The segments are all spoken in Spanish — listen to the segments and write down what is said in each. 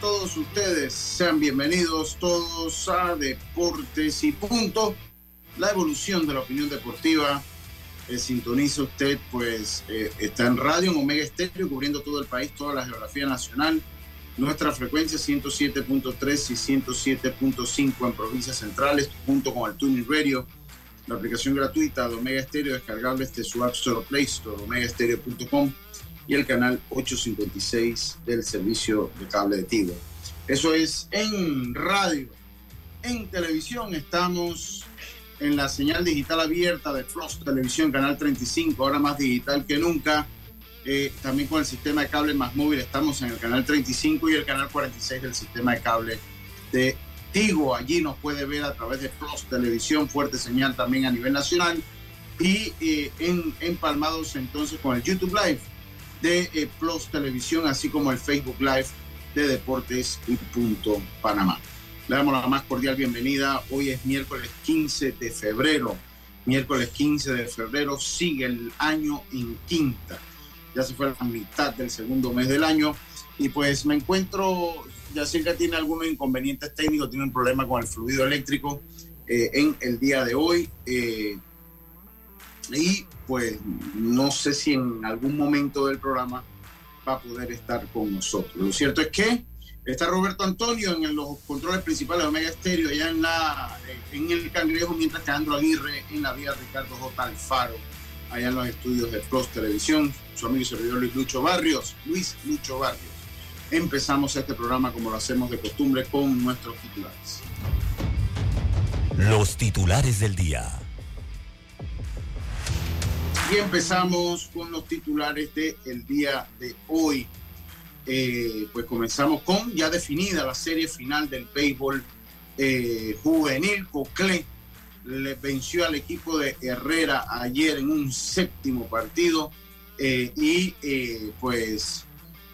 Todos ustedes. Sean bienvenidos todos a Deportes y Punto. La evolución de la opinión deportiva. Eh, sintoniza usted, pues eh, está en radio en Omega Estéreo, cubriendo todo el país, toda la geografía nacional. Nuestra frecuencia 107.3 y 107.5 en provincias centrales, junto con el Tuning Radio. La aplicación gratuita de Omega Estéreo, descargable desde su App Store Play Store, omegaestereo.com y el canal 856 del servicio de cable de Tigo. Eso es en radio. En televisión estamos en la señal digital abierta de Frost Televisión, canal 35, ahora más digital que nunca. Eh, también con el sistema de cable más móvil estamos en el canal 35 y el canal 46 del sistema de cable de Tigo. Allí nos puede ver a través de Frost Televisión, fuerte señal también a nivel nacional. Y eh, en, empalmados entonces con el YouTube Live de eh, Plus Televisión, así como el Facebook Live de Deportes y Punto Panamá. Le damos la más cordial bienvenida. Hoy es miércoles 15 de febrero. Miércoles 15 de febrero sigue el año en quinta. Ya se fue la mitad del segundo mes del año. Y pues me encuentro, ya sé que tiene algunos inconvenientes técnicos, tiene un problema con el fluido eléctrico eh, en el día de hoy. Eh, y pues no sé si en algún momento del programa va a poder estar con nosotros. Lo cierto es que está Roberto Antonio en los controles principales de Omega Estéreo, allá en, la, en el Cangrejo, mientras que Andro Aguirre en la vía Ricardo J. Alfaro, allá en los estudios de Plus Televisión, su amigo y servidor Luis Lucho Barrios, Luis Lucho Barrios. Empezamos este programa como lo hacemos de costumbre con nuestros titulares. Los titulares del día. Y empezamos con los titulares del el día de hoy. Eh, pues comenzamos con ya definida la serie final del béisbol eh, juvenil. Cocle le venció al equipo de Herrera ayer en un séptimo partido eh, y pues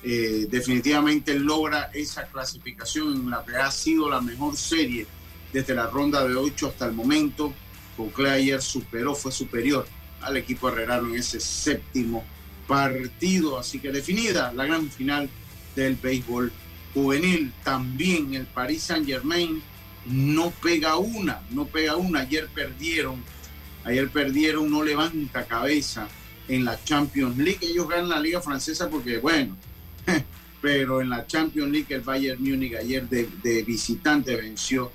definitivamente logra esa clasificación en la que ha sido la mejor serie desde la ronda de ocho hasta el momento. Cocle ayer superó, fue superior al equipo herrerano en ese séptimo partido. Así que definida la gran final del béisbol juvenil. También el Paris Saint Germain no pega una, no pega una. Ayer perdieron, ayer perdieron, no levanta cabeza en la Champions League. Ellos ganan la liga francesa porque, bueno, pero en la Champions League el Bayern Múnich ayer de, de visitante venció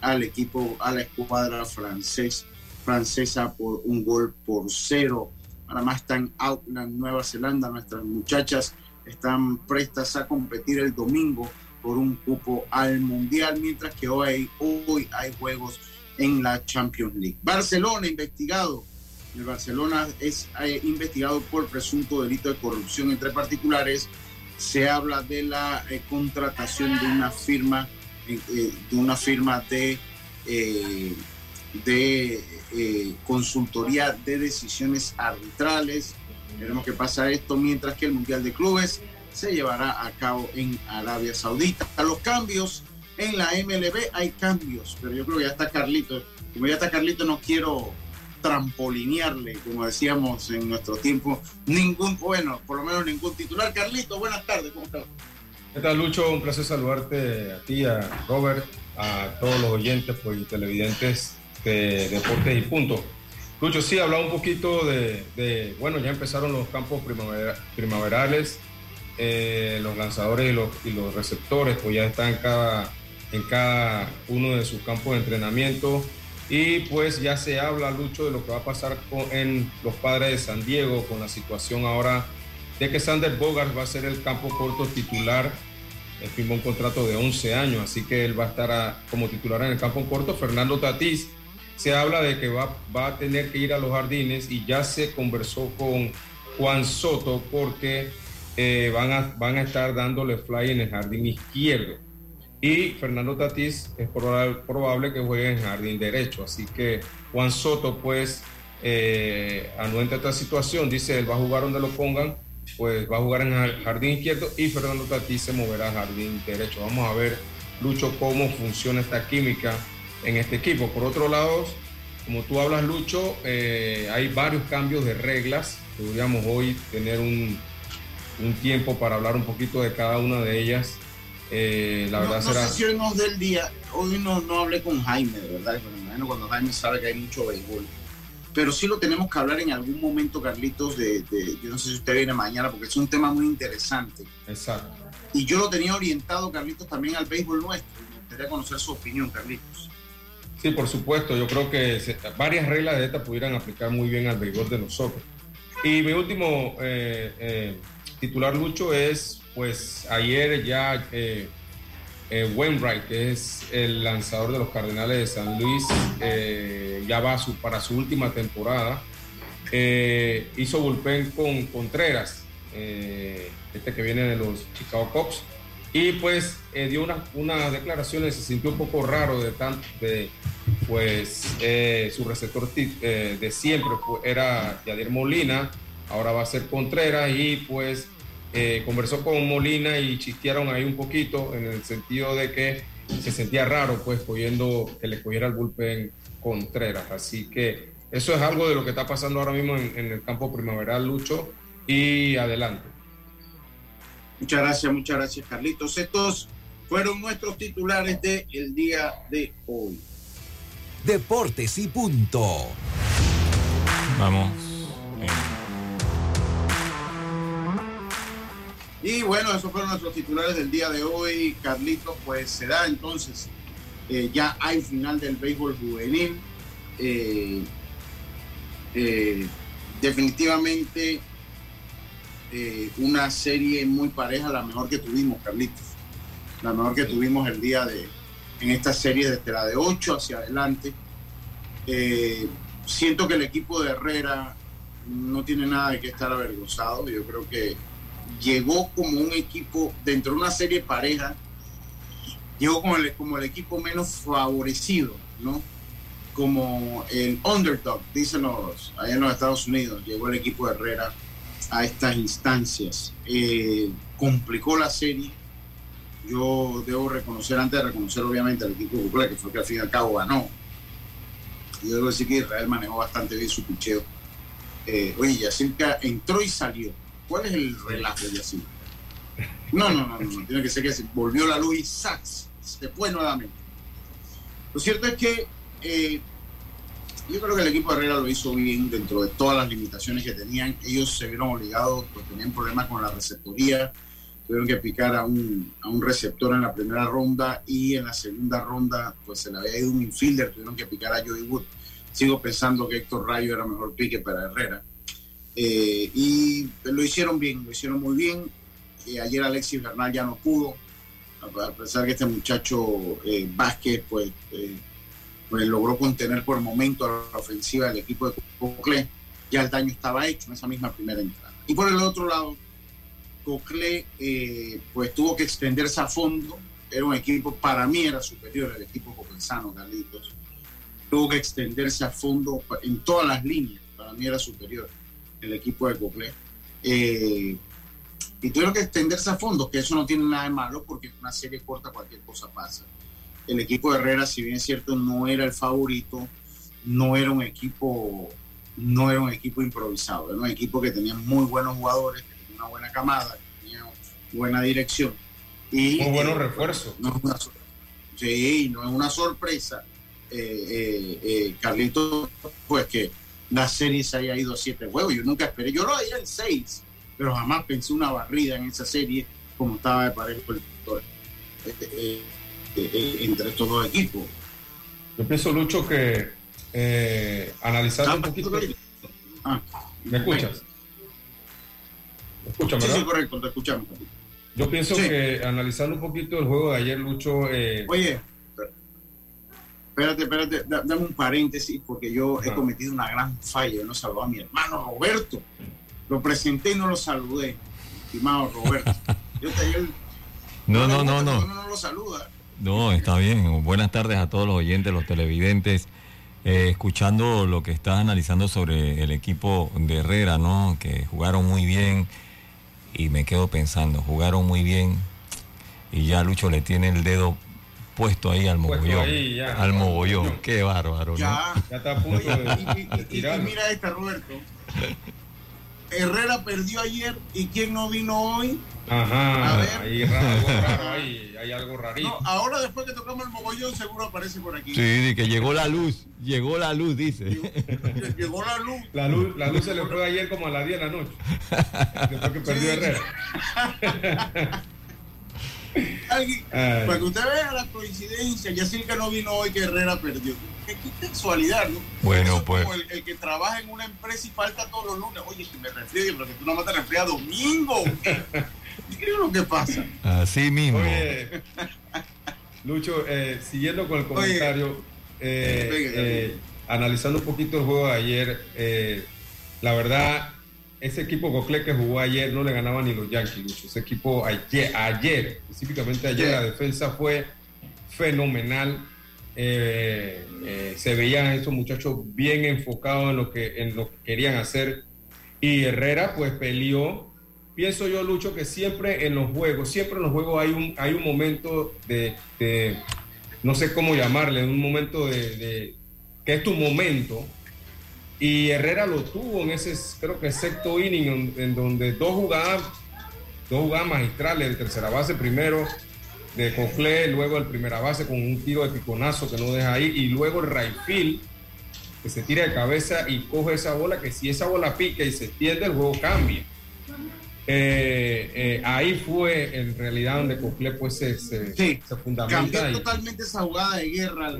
al equipo, a la escuadra francés francesa por un gol por cero. Además está en Auckland, Nueva Zelanda. Nuestras muchachas están prestas a competir el domingo por un cupo al Mundial, mientras que hoy, hoy hay juegos en la Champions League. Barcelona investigado. El Barcelona es eh, investigado por presunto delito de corrupción entre particulares. Se habla de la eh, contratación de una firma, eh, de una firma de de eh, consultoría de decisiones arbitrales. Veremos qué pasa esto mientras que el Mundial de Clubes se llevará a cabo en Arabia Saudita. A los cambios en la MLB hay cambios, pero yo creo que ya está Carlito. Como ya está Carlito, no quiero trampolinearle, como decíamos en nuestro tiempo, ningún, bueno, por lo menos ningún titular. Carlito, buenas tardes, ¿cómo estás? ¿Qué tal, Lucho? Un placer saludarte a ti, a Robert, a todos los oyentes pues, y televidentes de deportes y punto. Lucho, sí, hablaba un poquito de, bueno, ya empezaron los campos primaverales, eh, los lanzadores y los, y los, receptores, pues ya están cada, en cada uno de sus campos de entrenamiento. Y pues ya se habla, Lucho, de lo que va a pasar con, en los padres de San Diego con la situación ahora de que Sander Bogart va a ser el campo corto titular. Él firmó un contrato de 11 años, así que él va a estar como titular en el campo corto. Fernando Tatís se habla de que va, va a tener que ir a los jardines y ya se conversó con Juan Soto porque eh, van, a, van a estar dándole fly en el jardín izquierdo. Y Fernando Tatís es probable, que juegue en jardín derecho. Así que Juan Soto, pues, eh, anuente esta situación, dice él va a jugar donde lo pongan, pues va a jugar en jardín izquierdo y Fernando Tatís se moverá a jardín derecho. Vamos a ver, Lucho, cómo funciona esta química en este equipo. Por otro lado, como tú hablas, Lucho, eh, hay varios cambios de reglas. Podríamos hoy tener un, un tiempo para hablar un poquito de cada una de ellas. Eh, la verdad no, será. sé si hoy nos del día, hoy no, no hablé con Jaime, de verdad, pero imagino cuando Jaime sabe que hay mucho béisbol. Pero sí lo tenemos que hablar en algún momento, Carlitos, de, de, yo no sé si usted viene mañana, porque es un tema muy interesante. Exacto. Y yo lo tenía orientado, Carlitos, también al béisbol nuestro. Me gustaría conocer su opinión, Carlitos. Sí, por supuesto. Yo creo que varias reglas de estas pudieran aplicar muy bien al de nosotros. Y mi último eh, eh, titular, Lucho, es pues ayer ya eh, Wainwright, que es el lanzador de los Cardenales de San Luis, ya va su, para su última temporada. Hizo bullpen con Contreras, este que viene de los Chicago Cubs, y pues eh, dio unas una declaraciones, se sintió un poco raro de tanto, de, pues eh, su receptor eh, de siempre era Yadier Molina, ahora va a ser Contreras y pues eh, conversó con Molina y chistearon ahí un poquito en el sentido de que se sentía raro pues cogiendo que le cogiera el bullpen Contreras, así que eso es algo de lo que está pasando ahora mismo en, en el campo primaveral Lucho y adelante. Muchas gracias, muchas gracias, Carlitos. Estos fueron nuestros titulares del el día de hoy. Deportes y punto. Vamos. Y bueno, esos fueron nuestros titulares del día de hoy, Carlitos. Pues se da entonces, eh, ya hay final del béisbol juvenil. Eh, eh, definitivamente eh, una serie muy pareja, la mejor que tuvimos, Carlitos. La mejor que tuvimos el día de, en esta serie desde la de 8 hacia adelante. Eh, siento que el equipo de Herrera no tiene nada de que estar avergonzado. Yo creo que llegó como un equipo dentro de una serie pareja, llegó como el, como el equipo menos favorecido, ¿no? Como el underdog, dicen los allá en los Estados Unidos, llegó el equipo de Herrera a estas instancias. Eh, complicó la serie. Yo debo reconocer, antes de reconocer obviamente al equipo Bucla, que fue que al fin y al cabo ganó. Yo debo decir que Israel manejó bastante bien su picheo. Eh, oye, Yacirca entró y salió. ¿Cuál es el relajo de Yacirca? No, no, no, no, no, tiene que ser que se volvió la luz y ¡sax! se fue nuevamente. Lo cierto es que eh, yo creo que el equipo de Herrera lo hizo bien dentro de todas las limitaciones que tenían. Ellos se vieron obligados, pues tenían problemas con la receptoría, tuvieron que picar a un, a un receptor en la primera ronda y en la segunda ronda pues se le había ido un infielder, tuvieron que picar a Joey Wood. Sigo pensando que Héctor Rayo era mejor pique para Herrera. Eh, y lo hicieron bien, lo hicieron muy bien. Eh, ayer Alexis Bernal ya no pudo, a pesar que este muchacho eh, Vázquez pues, eh, pues logró contener por momento a la ofensiva del equipo de Cocle. Ya el daño estaba hecho en esa misma primera entrada. Y por el otro lado, Cocle eh, pues tuvo que extenderse a fondo. Era un equipo, para mí era superior al equipo copensano, Carlitos. Tuvo que extenderse a fondo en todas las líneas. Para mí era superior el equipo de Cocle. Eh, y tuvieron que extenderse a fondo, que eso no tiene nada de malo porque en una serie corta cualquier cosa pasa. El equipo de Herrera, si bien es cierto, no era el favorito, no era un equipo, no era un equipo improvisado, era un equipo que tenía muy buenos jugadores, que tenía una buena camada, que tenía buena dirección. Y, Muy buenos eh, refuerzos. No es una, sor- sí, no es una sorpresa, eh, eh, eh, Carlito, pues que la serie se haya ido a siete juegos. Yo nunca esperé, yo lo veía en seis, pero jamás pensé una barrida en esa serie como estaba de parejo el eh, entre estos dos equipos. Yo pienso, Lucho, que eh, analizando un poquito. Ah, ¿Me escuchas? ¿Me escuchas, Sí, sí, correcto, te escuchamos. Yo pienso que analizando un poquito el juego de ayer, Lucho. Eh, Oye, espérate, espérate, dame un paréntesis, porque yo he cometido una gran falla. Yo no saludé a mi hermano Roberto. Lo presenté y no lo saludé, estimado Roberto. Yo te ayer, no, no, no, no. No lo saluda. No, está bien. Buenas tardes a todos los oyentes, los televidentes. Eh, escuchando lo que estás analizando sobre el equipo de Herrera, ¿no? Que jugaron muy bien y me quedo pensando, jugaron muy bien y ya Lucho le tiene el dedo puesto ahí al mogollón. al mogollón, qué bárbaro. ¿no? Ya, ya está a punto de, y, mira esta, Roberto. Herrera perdió ayer y quién no vino hoy. Ajá, a ver. Ahí, algo raro ahí, hay algo rarito. No, ahora después que tocamos el mogollón seguro aparece por aquí. Sí, que llegó la luz, llegó la luz, dice. Llegó, la luz. La luz. La luz se le fue ayer como a las 10 de la noche. después que perdió Herrera. Alguien, para que usted vea la coincidencia, ya sé que no vino hoy que Herrera perdió. Qué, casualidad, ¿no? Bueno, pues. Como el, que trabaja en una empresa y falta todos los lunes. Oye, que me resfríe, pero que tú no me te resfrías domingo. ¿Qué, es lo que pasa? Así mismo. Oye, Lucho, eh, siguiendo con el comentario, eh, eh, analizando un poquito el juego de ayer, la verdad ese equipo Cocle que jugó ayer no le ganaba ni los Yankees, Ese equipo ayer, ayer específicamente ayer, la defensa fue fenomenal. Eh, eh, se veían esos muchachos bien enfocados en lo, que, en lo que querían hacer. Y Herrera, pues peleó. Pienso yo, Lucho, que siempre en los juegos, siempre en los juegos hay un, hay un momento de, no sé cómo llamarle, un momento de, de que es tu momento y Herrera lo tuvo en ese, creo que sexto inning, en, donde dos jugadas, dos jugadas magistrales, de tercera base primero de Coclé, luego el primera base con un tiro de piconazo que no deja ahí, y luego el field, que se tira de cabeza y coge esa bola, que si esa bola pica y se extiende, el juego cambia. Eh, eh, ahí fue en realidad donde Cocle pues se, se, se fundamenta. totalmente esa jugada de guerra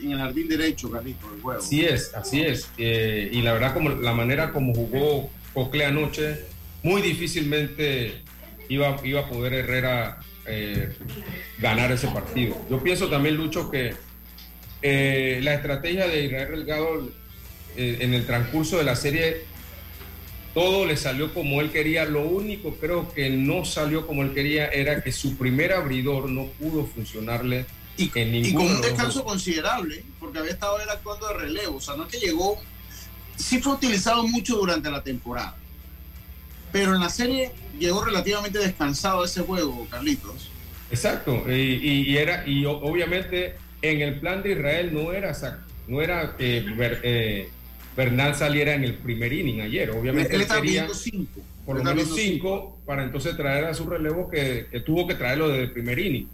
en el jardín derecho, Carlito, del juego. Así es, así es. Eh, y la verdad, como la manera como jugó Cocle anoche, muy difícilmente iba, iba a poder Herrera ganar ese partido. Yo pienso también, Lucho, que la estrategia de Israel Delgado en el transcurso de la serie todo le salió como él quería. Lo único creo que no salió como él quería era que su primer abridor no pudo funcionarle y, en ningún Y con un descanso considerable, porque había estado él actuando de relevo. O sea, no es que llegó, sí fue utilizado mucho durante la temporada. Pero en la serie llegó relativamente descansado ese juego, Carlitos. Exacto, y, era, y obviamente en el plan de Israel no era, no era eh, eh Bernal saliera en el primer inning ayer. Obviamente él, quería cinco. por lo menos cinco para entonces traer a su relevo que, tuvo que traerlo desde el primer inning.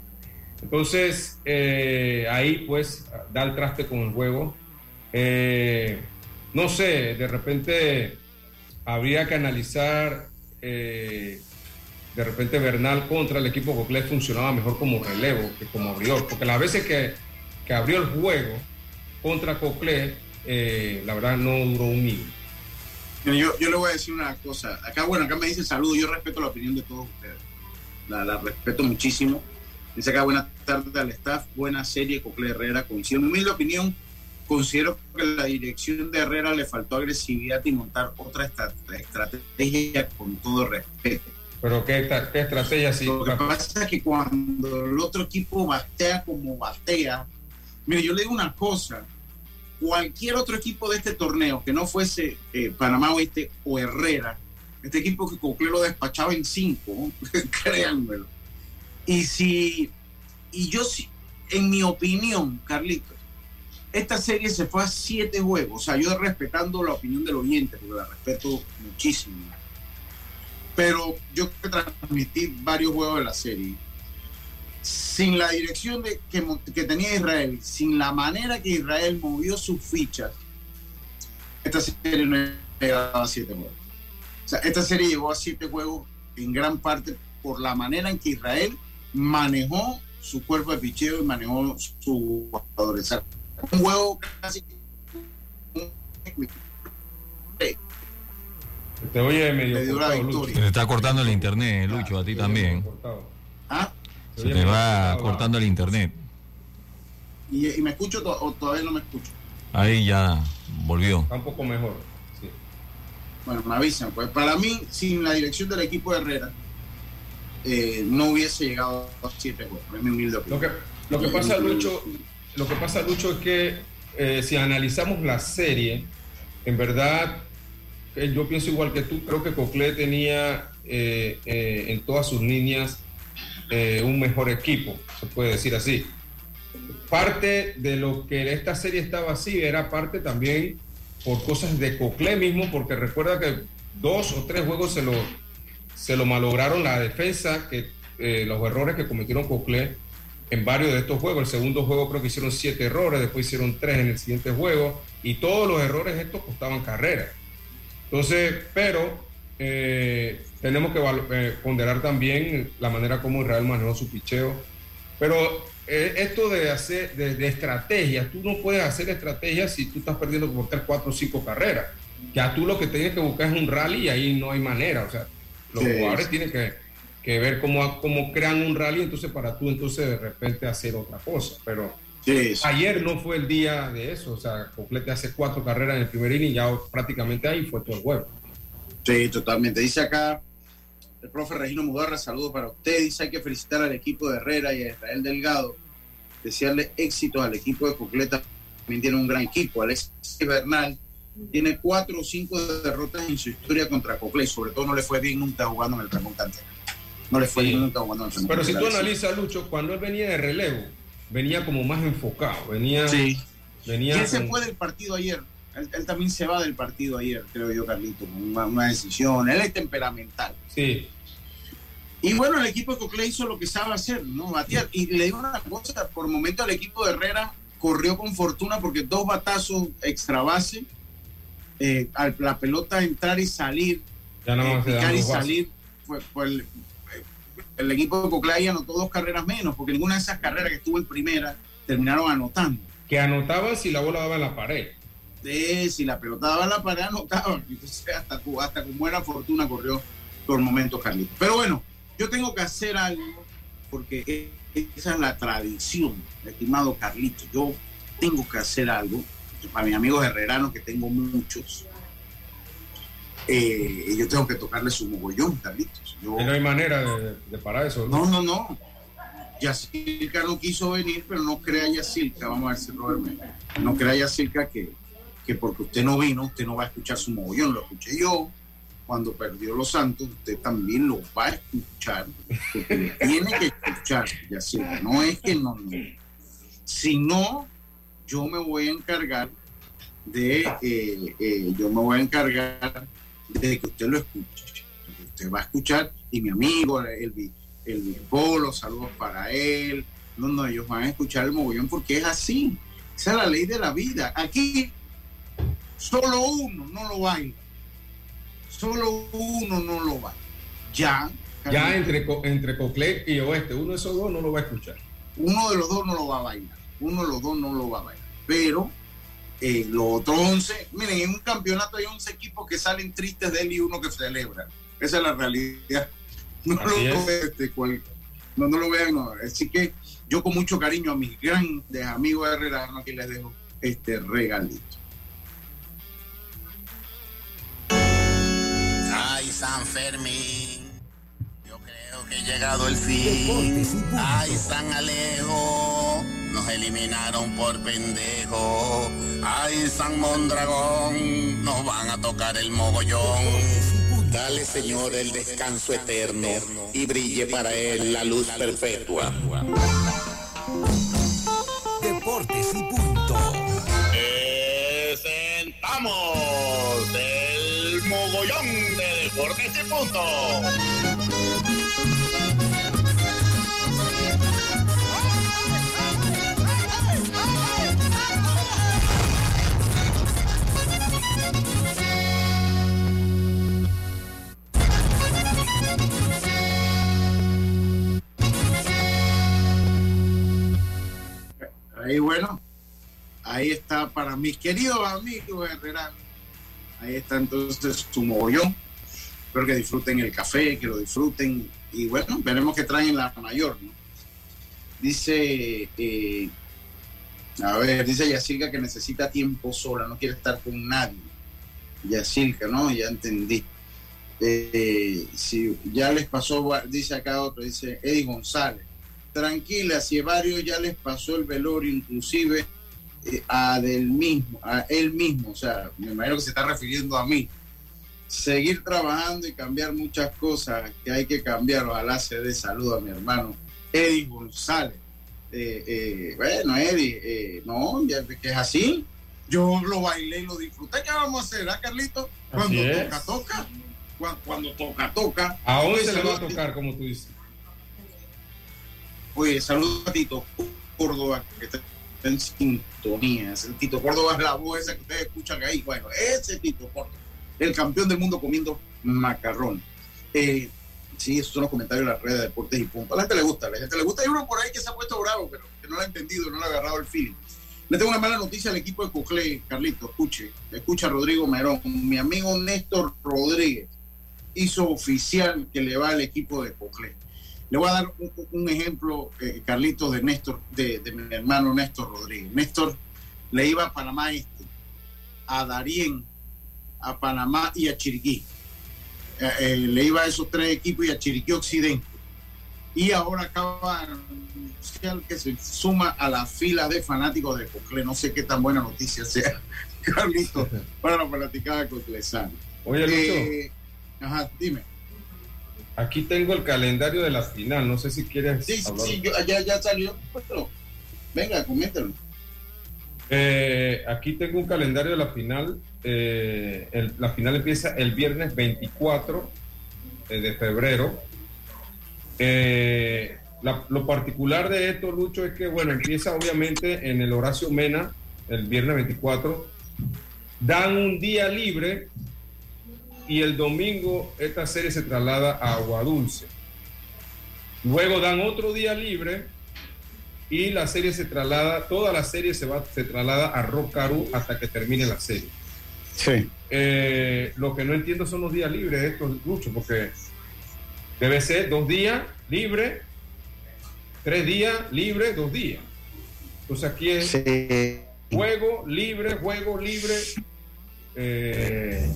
Entonces eh, ahí pues da el traste con el juego. Eh, no sé, de repente habría que analizar eh, de repente Bernal contra el equipo Coclet funcionaba mejor como relevo que como abridor, porque las veces que, que abrió el juego contra Coclet eh, la verdad no duró un minuto. Yo, yo, le voy a decir una cosa. Acá, bueno, acá me dice saludo. Yo respeto la opinión de todos ustedes. La, respeto muchísimo. Dice acá, buenas tardes al staff. Buena serie, Cocle Herrera. Coincido. En mi opinión, considero que la dirección de Herrera le faltó agresividad y montar otra estrategia con todo respeto. ¿Pero qué, qué estrategia sí? Lo que pasa es que cuando el otro equipo batea como batea, mire, yo le digo una cosa cualquier otro equipo de este torneo que no fuese eh, Panamá Oeste o Herrera, este equipo que Cocle lo despachaba en cinco, créanmelo. Y si, y yo sí, en mi opinión, Carlitos, esta serie se fue a siete juegos, o sea, yo respetando la opinión del oyente, porque la respeto muchísimo. Pero yo transmití varios juegos de la serie sin la dirección de, que, tenía Israel, sin la manera que Israel movió sus fichas, esta serie no llegaba a siete juegos. O sea, esta serie llegó a siete juegos en gran parte por la manera en que Israel manejó su cuerpo de picheo y manejó sus jugadores. un juego casi Te oye medio cortado, Se te está cortando el internet, Lucho, a ti también. ¿Ah? Se, te va cortando el internet. ¿Y, me escucho o todavía no me escucho? Ahí ya volvió. Está un poco mejor. Bueno, me avisan. Pues para mí, sin la dirección del equipo de Herrera, eh, no hubiese llegado a siete juegos. Es mi humilde Lo que, lo que pasa, Lucho, lo que pasa, Lucho, es que eh, si analizamos la serie, en verdad, eh, yo pienso igual que tú, creo que Cocle tenía en todas sus líneas un mejor equipo, se puede decir así. Parte de lo que esta serie estaba así era parte también por cosas de Cocle mismo, porque recuerda que dos o tres juegos se lo, se lo malograron la defensa, que eh, los errores que cometieron Cocle en varios de estos juegos. El segundo juego creo que hicieron siete errores, después hicieron tres en el siguiente juego, y todos los errores estos costaban carrera. Entonces, pero eh, tenemos que eh, ponderar también la manera como Israel manejó su picheo. Pero eh, esto de hacer, de, estrategias, tú no puedes hacer estrategias si tú estás perdiendo por cuatro o cinco carreras. Ya tú lo que tienes que buscar es un rally y ahí no hay manera. O sea, los jugadores tienen que, que, ver cómo, cómo crean un rally, entonces para tú entonces de repente hacer otra cosa. Pero ayer no fue el día de eso. O sea, complete hace cuatro carreras en el primer inning y ya prácticamente ahí fue todo el juego. Sí, totalmente. Dice acá el profe Regino Mudarra, saludos para usted. Dice hay que felicitar al equipo de Herrera y a Israel Delgado. Desearle éxito al equipo de Cocleta. También tiene un gran equipo. Alex Bernal tiene cuatro o cinco derrotas en su historia contra Cocle. Sobre todo no le fue bien nunca jugando en el Ramón No le fue bien nunca jugando en el Pero si tú analizas, Lucho, cuando él venía de relevo, venía como más enfocado. Venía, sí. venía él se fue del partido ayer. Él, también se va del partido ayer, creo yo, Carlito, con una, decisión. Él es temperamental. Sí. Y bueno, el equipo de Cocle hizo lo que sabe hacer, ¿no? Batear. Y le digo una cosa, por momento el equipo de Herrera corrió con fortuna porque dos batazos extra base, eh, la pelota entrar y salir, ya no eh, picar y salir, pues, el, el, equipo de Cocle anotó dos carreras menos, porque ninguna de esas carreras que estuvo en primera terminaron anotando. Que anotaban si la bola daba en la pared de si la pelota daba la pared, anotaba. Entonces, hasta, hasta con buena fortuna corrió por momentos Carlitos. Pero bueno, yo tengo que hacer algo porque esa es la tradición, estimado Carlitos. Yo tengo que hacer algo para mis amigos herreranos, que tengo muchos. Eh, yo tengo que tocarle su mogollón, Carlitos. no hay manera de, parar eso. No, no, no. Yacirca no quiso venir, pero no crea Yacirca, vamos a ver si Robert me... No crea Yacirca que, que porque usted no vino, usted no va a escuchar su mogollón, lo escuché yo. Cuando perdió Los Santos, usted también lo va a escuchar, porque tiene que escuchar, ya sea, no es que no, no. Si no, yo me voy a encargar de, eh, eh, yo me voy a encargar de que usted lo escuche. Usted va a escuchar, y mi amigo, el, el, Polo, saludos para él. No, no, ellos van a escuchar el mogollón porque es así. Esa es la ley de la vida. Aquí Solo uno no lo baila. Solo uno no lo baila. Ya. Ya entre, entre Coclet y Oeste, uno de esos dos no lo va a escuchar. Uno de los dos no lo va a bailar. Uno de los dos no lo va a bailar. Pero eh, los otros 11, miren, en un campeonato hay 11 equipos que salen tristes de él y uno que celebra. Esa es la realidad. No lo, este, no, no, lo vean. No. Así que yo con mucho cariño a mis grandes amigos de Herrera, aquí les dejo este regalito. San Fermín. Yo creo que he llegado el fin. Ay, San Alejo. Nos eliminaron por pendejo. Ay, San Mondragón. Nos van a tocar el mogollón. Dale, Señor, el descanso eterno y brille para él la luz perpetua. Ahí bueno, Ahí está para mis queridos amigos Herrera. Ahí está entonces su mogollón. Espero que disfruten el café, que lo disfruten. Y bueno, veremos qué traen la mayor. Dice, eh, a ver, dice Yacirca que necesita tiempo sola, no quiere estar con nadie. Yacirca, ¿no? Ya entendí. Eh, si ya les pasó, dice acá otro, dice Eddie González. Tranquila, si varios ya les pasó el velorio, inclusive eh, a del mismo, a él mismo, o sea, me imagino que se está refiriendo a mí. Seguir trabajando y cambiar muchas cosas que hay que cambiar. Ojalá se dé salud a mi hermano Eddie González. Eh, eh, bueno, Eddie, no, ya que es así. Yo lo bailé y lo disfruté. ¿Qué vamos a hacer, ah, Carlito? Cuando toca, toca. Cuando, toca, toca. ¿A dónde se le va a tocar, como tú dices? Oye, saludos a Tito Córdoba, que está en sintonía. El Tito Córdoba es la voz esa que ustedes escuchan ahí. Bueno, ese Tito Córdoba, el campeón del mundo comiendo macarrón. Eh, sí, esos son los comentarios de las redes de deportes y punto. A la gente le gusta, a la gente le gusta. Hay uno por ahí que se ha puesto bravo, pero que no lo ha entendido, no le ha agarrado el feeling. Le tengo una mala noticia al equipo de Coclé, Carlito, escuche, escucha Rodrigo Merón. Mi amigo Néstor Rodríguez hizo oficial que le va al equipo de Coclé. Le voy a dar un, ejemplo, eh, Carlito, de Néstor, de, mi hermano Néstor Rodríguez. Néstor le iba a Panamá Este, a Darién, a Panamá y a Chiriquí. Eh, eh, le iba a esos tres equipos y a Chiriquí Occidente. Y ahora acaba que se suma a la fila de fanáticos de Cocle. No sé qué tan buena noticia sea, Carlito, para la fanaticada coclesana. Oye, Lucho. ajá, dime. Aquí tengo el calendario de la final, no sé si quieres. Sí, sí, ya, ya salió. venga, coméntalo. Eh, aquí tengo un calendario de la final. Eh, la final empieza el viernes 24 eh, de febrero. lo particular de esto, Lucho, es que, bueno, empieza obviamente en el Horacio Mena, el viernes 24. Dan un día libre y el domingo esta serie se traslada a Agua Dulce. Luego dan otro día libre y la serie se traslada, toda la serie se va, se traslada a Rocaru hasta que termine la serie. Sí. Eh, lo que no entiendo son los días libres de estos muchos, porque debe ser dos días libre, tres días libre, dos días. Entonces aquí es juego libre, juego libre. Eh,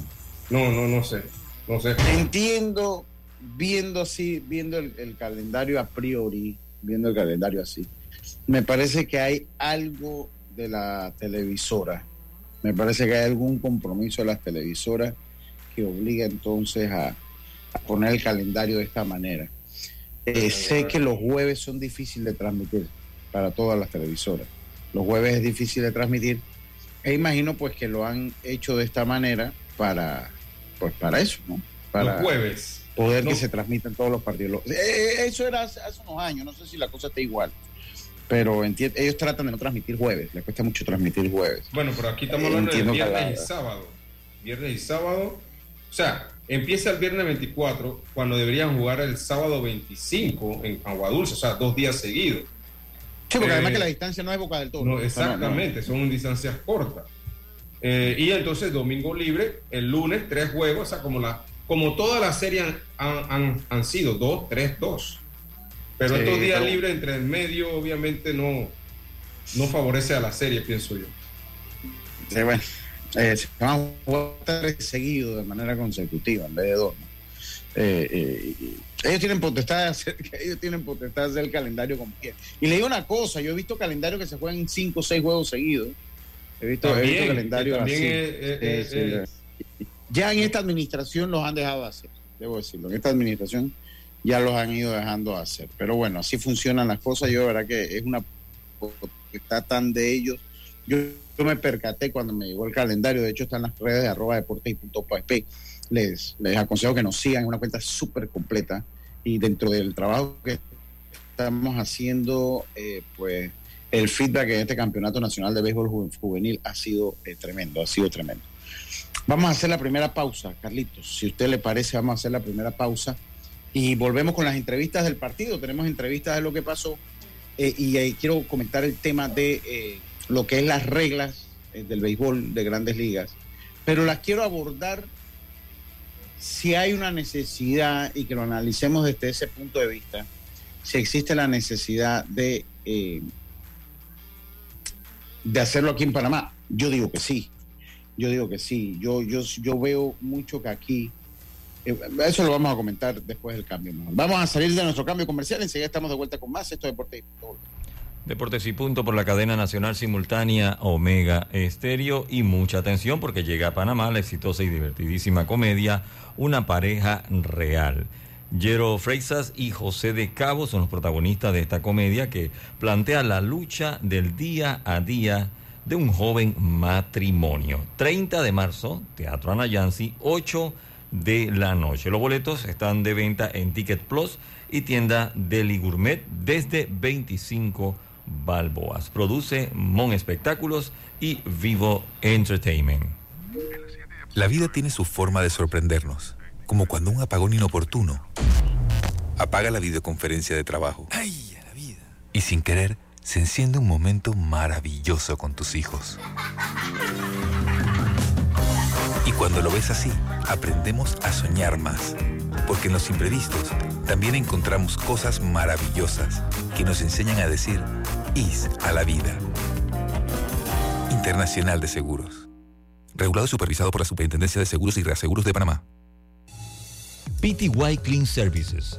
no, no, no sé. No sé. Entiendo, viendo así, viendo el, calendario a priori, viendo el calendario así, me parece que hay algo de la televisora. Me parece que hay algún compromiso de las televisoras que obliga entonces a, poner el calendario de esta manera. Eh, sé que los jueves son difíciles de transmitir para todas las televisoras. Los jueves es difícil de transmitir. E imagino pues que lo han hecho de esta manera para, pues para eso, ¿no? Para los jueves. Poder que se transmitan todos los partidos. Eh, eh, eso era hace, unos años, no sé si la cosa está igual. Pero ellos tratan de no transmitir jueves, les cuesta mucho transmitir jueves. Bueno, pero aquí estamos hablando de viernes y sábado. Viernes y sábado. O sea, empieza el viernes 24, cuando deberían jugar el sábado 25 en Aguadulce, o sea, dos días seguidos. Sí, porque además que la eh, distancia no es Boca del Toro. No, exactamente, son distancias cortas. Eh, y entonces domingo libre, el lunes tres juegos, o sea, como, la, como todas las series han, han, sido, dos, tres, dos. Pero estos días libres entre el medio obviamente no, no favorece a la serie, pienso yo. Sí, bueno, eh, se van a jugar tres seguidos de manera consecutiva en vez de dos. Eh, ellos tienen potestad de hacer, ellos tienen potestad de hacer el calendario como quieran. Y le digo una cosa, yo he visto calendarios que se juegan cinco o seis juegos seguidos He visto, el calendario así. Ya en esta administración los han dejado hacer, debo decirlo. En esta administración ya los han ido dejando hacer. Pero bueno, así funcionan las cosas. Yo, de verdad que es una está tan de ellos. Yo, me percaté cuando me llegó el calendario. De hecho, está en las redes de arroba deportes y punto Les, les aconsejo que nos sigan. Es una cuenta súper completa. Y dentro del trabajo que estamos haciendo, eh, pues el feedback en este campeonato nacional de béisbol juvenil ha sido eh, tremendo, ha sido tremendo. Vamos a hacer la primera pausa, Carlitos. Si a usted le parece, vamos a hacer la primera pausa y volvemos con las entrevistas del partido. Tenemos entrevistas de lo que pasó eh, y quiero comentar el tema de lo que es las reglas eh, del béisbol de grandes ligas, pero las quiero abordar si hay una necesidad y que lo analicemos desde ese punto de vista, si existe la necesidad de, eh, de hacerlo aquí en Panamá. Yo digo que sí, yo digo que sí. Yo, yo, yo veo mucho que aquí, eh, eso lo vamos a comentar después del cambio. Vamos a salir de nuestro cambio comercial, enseguida estamos de vuelta con más. Esto es Deportes Deportes y Punto por la cadena nacional simultánea Omega Estéreo y mucha atención porque llega a Panamá la exitosa y divertidísima comedia Una pareja real. Jero Freixas y José de Cabo son los protagonistas de esta comedia que plantea la lucha del día a día de un joven matrimonio. 30 de marzo, Teatro Anayansi, 8 de la noche. Los boletos están de venta en Ticket Plus y tienda Deli Gourmet desde 25 Balboas. Produce Mon Espectáculos y Vivo Entertainment. La vida tiene su forma de sorprendernos, como cuando un apagón inoportuno apaga la videoconferencia de trabajo. ¡Ay, la vida! Y sin querer, se enciende un momento maravilloso con tus hijos. Y cuando lo ves así, aprendemos a soñar más, porque en los imprevistos también encontramos cosas maravillosas que nos enseñan a decir IS a la vida. Internacional de Seguros. Regulado y supervisado por la Superintendencia de Seguros y Reaseguros de Panamá. PTY Clean Services.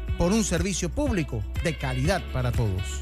por un servicio público de calidad para todos.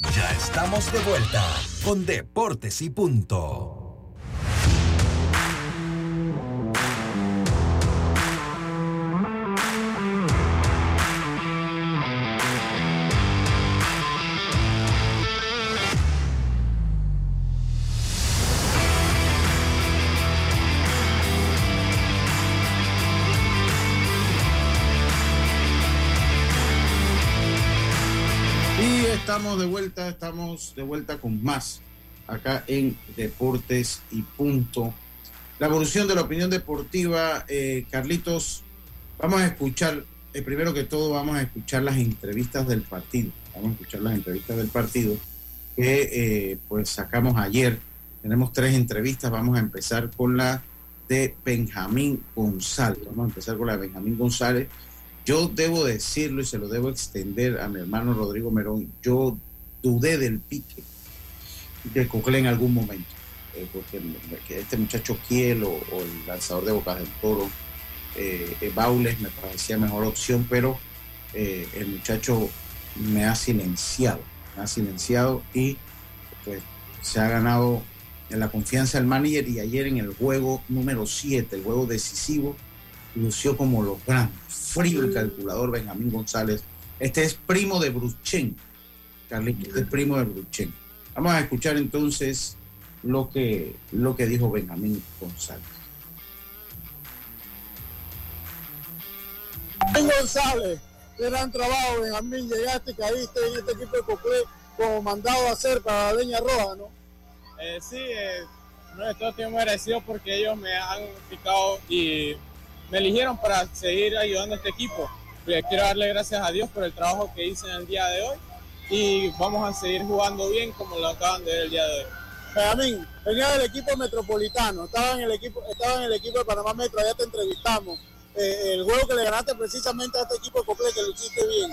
Ya estamos de vuelta con Deportes y Punto. estamos de vuelta, estamos de vuelta con más acá en Deportes y Punto. La evolución de la opinión deportiva, eh, Carlitos, vamos a escuchar, eh, primero que todo vamos a escuchar las entrevistas del partido, vamos a escuchar las entrevistas del partido que eh, pues sacamos ayer. Tenemos tres entrevistas, vamos a empezar con la de Benjamín González, vamos a empezar con la de Benjamín González yo debo decirlo y se lo debo extender a mi hermano Rodrigo Merón. Yo dudé del pique de Cocle en algún momento. Eh, porque este muchacho Kiel o, el lanzador de Bocas del Toro, eh, eh, Baules, me parecía mejor opción, pero el muchacho me ha silenciado, me ha silenciado y pues se ha ganado en la confianza del manager y ayer en el juego número 7, el juego decisivo, lució como los grandes. Frío el calculador Benjamín González Este es primo de Bruchen. Carlitos, es primo de Bruchen. Vamos a escuchar entonces lo que, lo que dijo Benjamín González. González, gran trabajo, Benjamín. Llegaste y caíste en este equipo de Coclé como mandado a hacer para la Leña Roja, ¿no? Eh, sí, eh, no estoy muy agradecido porque ellos me han picado y me eligieron para seguir ayudando a este equipo. quiero darle gracias a Dios por el trabajo que hice en el día de hoy y vamos a seguir jugando bien como lo acaban de ver el día de hoy. Benjamín, venía del equipo metropolitano, estaba en el equipo, estaba en el equipo de Panamá Metro, allá te entrevistamos. Eh, el juego que le ganaste precisamente a este equipo Cople, que luciste bien.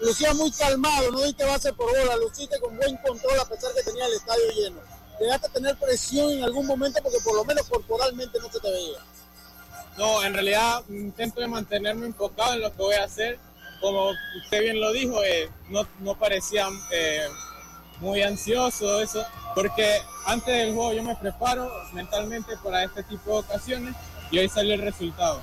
Lucía muy calmado, no diste base por bola, luciste con buen control a pesar que tenía el estadio lleno. Llegaste a tener presión en algún momento porque por lo menos corporalmente no se te veía. No, en realidad intento de mantenerme enfocado en lo que voy a hacer. Como usted bien lo dijo, eh, no, no parecía eh, muy ansioso eso, porque antes del juego yo me preparo mentalmente para este tipo de ocasiones y hoy salió el resultado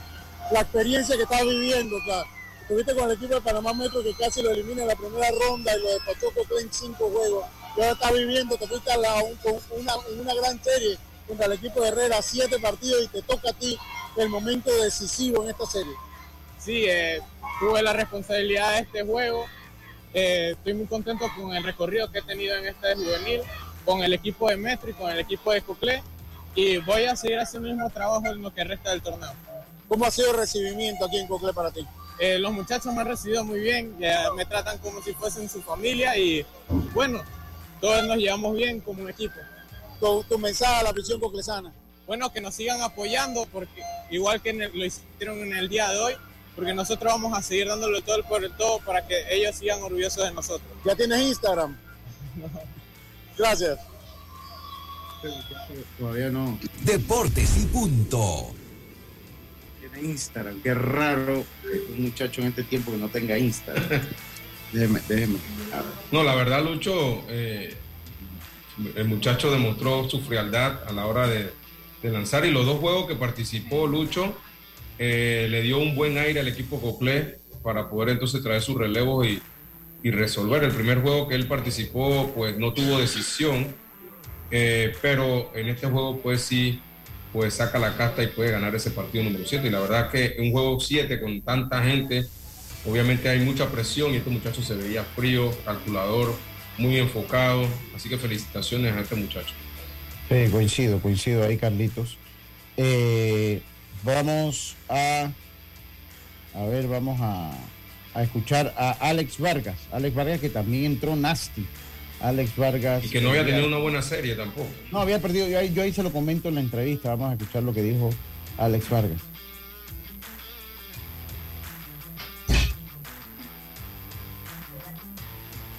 la experiencia que estás viviendo. O estuviste con el equipo de Panamá Metro que casi lo elimina en la primera ronda y lo despachó en cinco juegos. Y ahora estás viviendo, te fuiste a la, una, una gran serie contra el equipo de Herrera, siete partidos y te toca a ti el momento decisivo en esta serie. Sí, eh, tuve la responsabilidad de este juego. Eh, estoy muy contento con el recorrido que he tenido en este juvenil, con el equipo de Metro y con el equipo de Coclé. Y voy a seguir haciendo el mismo trabajo en lo que resta del torneo. ¿Cómo ha sido el recibimiento aquí en Cocle para ti? Eh, los muchachos me han recibido muy bien, me tratan como si fuesen su familia y bueno, todos nos llevamos bien como un equipo. Tu, mensaje a la afición coclesana. Bueno, que nos sigan apoyando porque igual que lo hicieron en el día de hoy, porque nosotros vamos a seguir dándole todo el por el todo para que ellos sigan orgullosos de nosotros. ¿Ya tienes Instagram? Gracias. Todavía no. Deportes y punto. Instagram. Qué raro un muchacho en este tiempo que no tenga Instagram. déjeme, déjeme. No, la verdad, Lucho, eh, el muchacho demostró su frialdad a la hora de, lanzar y los dos juegos que participó Lucho eh, le dio un buen aire al equipo Coclé para poder entonces traer sus relevos y, resolver. El primer juego que él participó, pues no tuvo decisión, eh, pero en este juego, pues sí pues saca la casta y puede ganar ese partido número 7. Y la verdad que un juego 7 con tanta gente, obviamente hay mucha presión y este muchacho se veía frío, calculador, muy enfocado. Así que felicitaciones a este muchacho. Sí, coincido, coincido ahí, Carlitos. Eh, vamos a, a ver, vamos a, a escuchar a Alex Vargas. Alex Vargas que también entró nasty Alex Vargas. Y que no había tenido una buena serie tampoco. No, había perdido. Yo, yo ahí se lo comento en la entrevista. Vamos a escuchar lo que dijo Alex Vargas.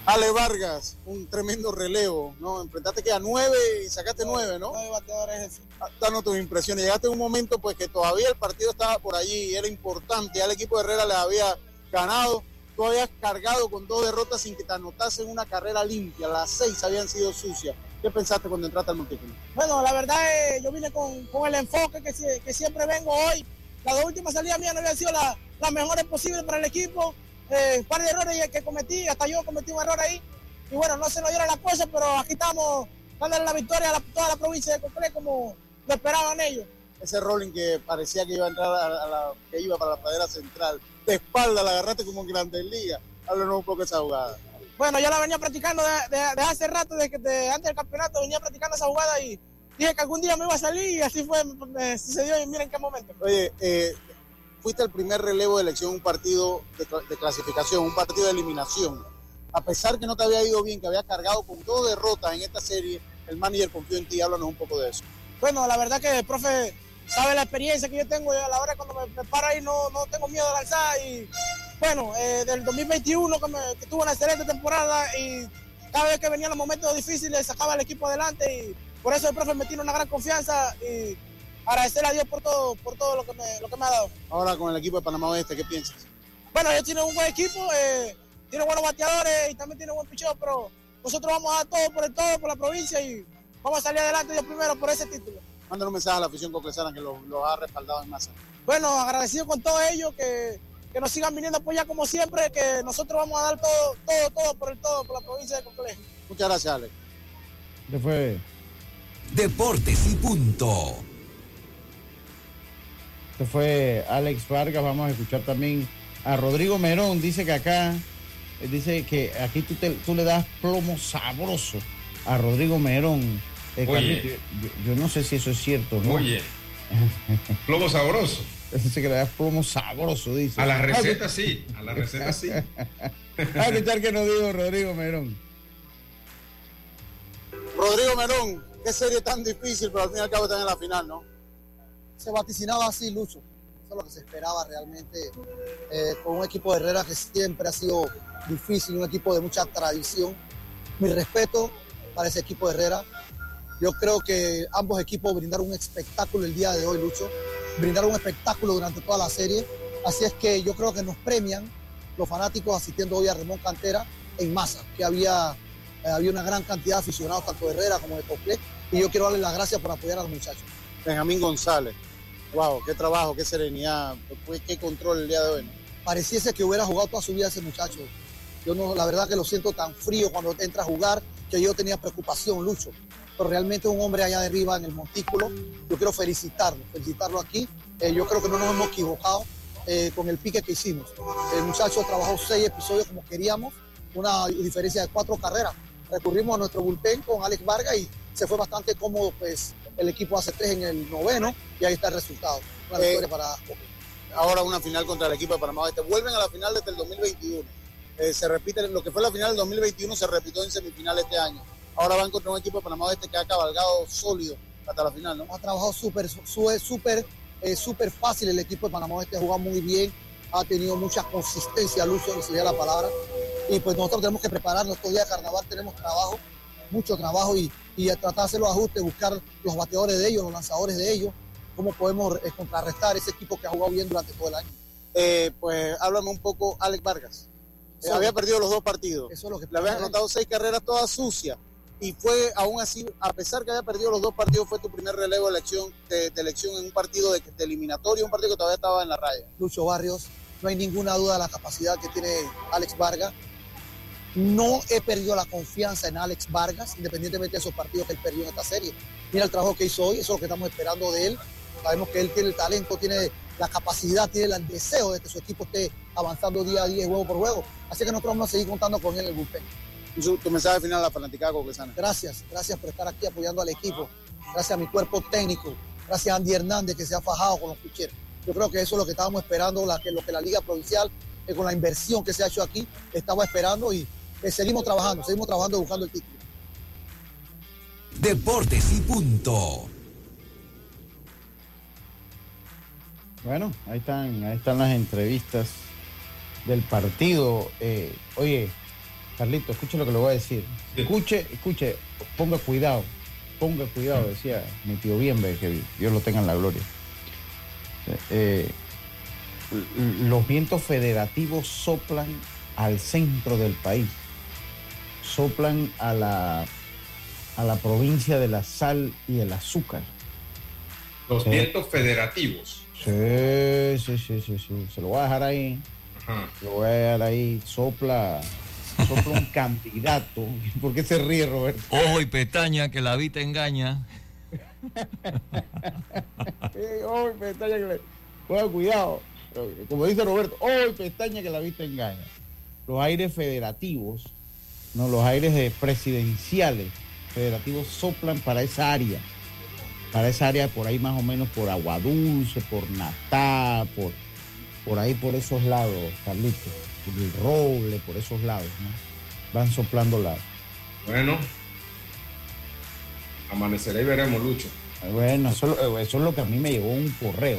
Ale Vargas, un tremendo relevo, ¿no? Enfrentaste que a nueve y sacaste nueve, ¿no? Nueve bateadores. Ah, danos tus impresiones. Llegaste en un momento pues que todavía el partido estaba por allí, era importante, ya el equipo de Herrera le había ganado tú habías cargado con dos derrotas sin que te anotasen una carrera limpia. Las seis habían sido sucias. ¿Qué pensaste cuando entraste al montículo? Bueno, la verdad es, yo vine con, el enfoque que, siempre vengo hoy. Las dos últimas salidas mías no habían sido las mejores posibles para el equipo. Eh, un par de errores que cometí, hasta yo cometí un error ahí. Y bueno, no se nos dieron las cosas, pero aquí estamos dándole la victoria a toda la provincia de Coclé como lo esperaban ellos. Ese rolling que parecía que iba a entrar a la, que iba para la pradera central de espalda, la agarraste como en Grandes Ligas. Háblanos un poco de esa jugada. Bueno, yo la venía practicando de, hace rato, desde de, antes del campeonato, venía practicando esa jugada y dije que algún día me iba a salir y así fue, me sucedió y miren qué momento. Oye, eh, fuiste el primer relevo de elección un partido de, clasificación, un partido de eliminación. A pesar que no te había ido bien, que había cargado con dos derrotas en esta serie, el manager confió en ti, háblanos un poco de eso. Bueno, la verdad que el profe sabe la experiencia que yo tengo a la hora cuando me, me paro ahí no, no tengo miedo de lanzar y bueno, eh, del 2021 que, me, que una excelente temporada y cada vez que venían los momentos difíciles sacaba el equipo adelante y por eso el profe me tiene una gran confianza y agradecer a Dios por todo, por todo lo que me, lo que me ha dado. Ahora con el equipo de Panamá Oeste, ¿qué piensas? Bueno, ellos tienen un buen equipo, eh, tiene buenos bateadores y también tiene buen picheo, pero nosotros vamos a dar todo por el todo, por la provincia y vamos a salir adelante yo primero por ese título. Mándale un mensaje a la afición coclesana que los lo ha respaldado en masa. Bueno, agradecido con todos ellos que que nos sigan viniendo a apoyar como siempre, que nosotros vamos a dar todo, todo, todo por el todo, por la provincia de Complejo. Muchas gracias, Alex. Después. Deportes y punto. Este fue Alex Vargas. Vamos a escuchar también a Rodrigo Merón. Dice que acá, eh, dice que aquí tú, te- tú le das plomo sabroso a Rodrigo Merón. Eh, Oye. Carlito, yo, yo no sé si eso es cierto, ¿no? Oye, plomo sabroso. Dice que le das plomo sabroso, dice. A la receta sí, a la receta sí. A escuchar qué nos dijo Rodrigo Merón. Rodrigo Merón, qué serie tan difícil, pero al fin y al cabo están en la final, ¿no? Se vaticinaba así, Lucho. Eso es lo que se esperaba realmente eh, con un equipo de Herrera que siempre ha sido difícil, un equipo de mucha tradición. Mi respeto para ese equipo de Herrera. Yo creo que ambos equipos brindaron un espectáculo el día de hoy, Lucho. Brindaron un espectáculo durante toda la serie. Así es que yo creo que nos premian los fanáticos asistiendo hoy a Ramón Cantera en masa, que había, eh, había una gran cantidad de aficionados, tanto de Herrera como de Coplé. Y yo quiero darle las gracias por apoyar a los muchachos. Benjamín González. Wow, qué trabajo, qué serenidad, qué control el día de hoy. pareciese que hubiera jugado toda su vida ese muchacho. Yo no, la verdad que lo siento tan frío cuando entra a jugar que yo tenía preocupación, Lucho. Pero realmente un hombre allá arriba en el montículo, yo quiero felicitarlo, felicitarlo aquí. Eh, yo creo que no nos hemos equivocado eh, con el pique que hicimos. El muchacho trabajó seis episodios como queríamos, una diferencia de cuatro carreras. Recurrimos a nuestro bullpen con Alex Vargas y se fue bastante cómodo, pues el equipo hace tres en el noveno y ahí está el resultado. Una Eh, victoria para Ahora una final contra el equipo de Panamá Oeste. Vuelven a la final desde el 2021. Eh, se repite, lo que fue la final del 2021 se repitió en semifinal este año. Ahora van contra un equipo de Panamá Oeste que ha cabalgado sólido hasta la final, ¿no? ha trabajado súper, súper, eh, súper fácil el equipo de Panamá Oeste, ha jugado muy bien, ha tenido mucha consistencia, Lucio, que sería la palabra. Y pues nosotros tenemos que prepararnos, de carnaval tenemos trabajo, mucho trabajo y, y a tratar de hacer los ajustes, buscar los bateadores de ellos, los lanzadores de ellos, cómo podemos eh, contrarrestar ese equipo que ha jugado bien durante todo el año. Eh, pues háblame un poco, Alex Vargas. Eh, había perdido los dos partidos. Eso es lo que Le habían anotado seis carreras todas sucias. Y fue aún así, a pesar que había perdido los dos partidos, fue tu primer relevo de elección, de, de elección en un partido de, de eliminatorio, un partido que todavía estaba en la raya. Lucho Barrios, no hay ninguna duda de la capacidad que tiene Alex Vargas. No he perdido la confianza en Alex Vargas, independientemente de esos partidos que él perdió en esta serie. Mira el trabajo que hizo hoy, eso es lo que estamos esperando de él. Sabemos que él tiene el talento, tiene la capacidad, tiene el deseo de que su equipo esté avanzando día a día, juego por juego. Así que nosotros vamos a seguir contando con él en el bullpen. Su- tu mensaje final a la fanaticada coclesana. Gracias, gracias por estar aquí apoyando al equipo. Gracias a mi cuerpo técnico. Gracias a Andy Hernández que se ha fajado con los picheros. Yo creo que eso es lo que estábamos esperando, la, que, lo que la Liga Provincial, eh, con la inversión que se ha hecho aquí, estaba esperando y eh, seguimos trabajando, seguimos trabajando buscando el título. Deportes y punto. Bueno, ahí están, ahí están las entrevistas del partido. Eh, oye, Carlito, escuche lo que le voy a decir. Escuche, escuche, ponga cuidado, ponga cuidado, decía mi tío Bienve, que Dios lo tenga en la gloria. Eh, los vientos federativos soplan al centro del país, soplan a la, a la provincia de la sal y el azúcar. Los Sí. vientos federativos. Sí, sí, sí, sí, sí. Se lo voy a dejar ahí. Ajá. Se lo voy a dejar ahí. Sopla, sopla un candidato. ¿Por qué se ríe, Roberto? Ojo y pestaña, que la vista engaña. Eh, oh, pestaña que le... Ponga cuidado. Como dice Roberto, oh, pestaña que la vista engaña. Los aires federativos, no, los aires de presidenciales federativos soplan para esa área. Para esa área por ahí más o menos por Agua Dulce, por Natá, por, por ahí por esos lados, Carlitos. Por el roble, por esos lados, ¿no? Van soplando la. Bueno, amanecerá y veremos, Lucho. Bueno, eso, es lo- eso es lo que a mí me llegó un correo.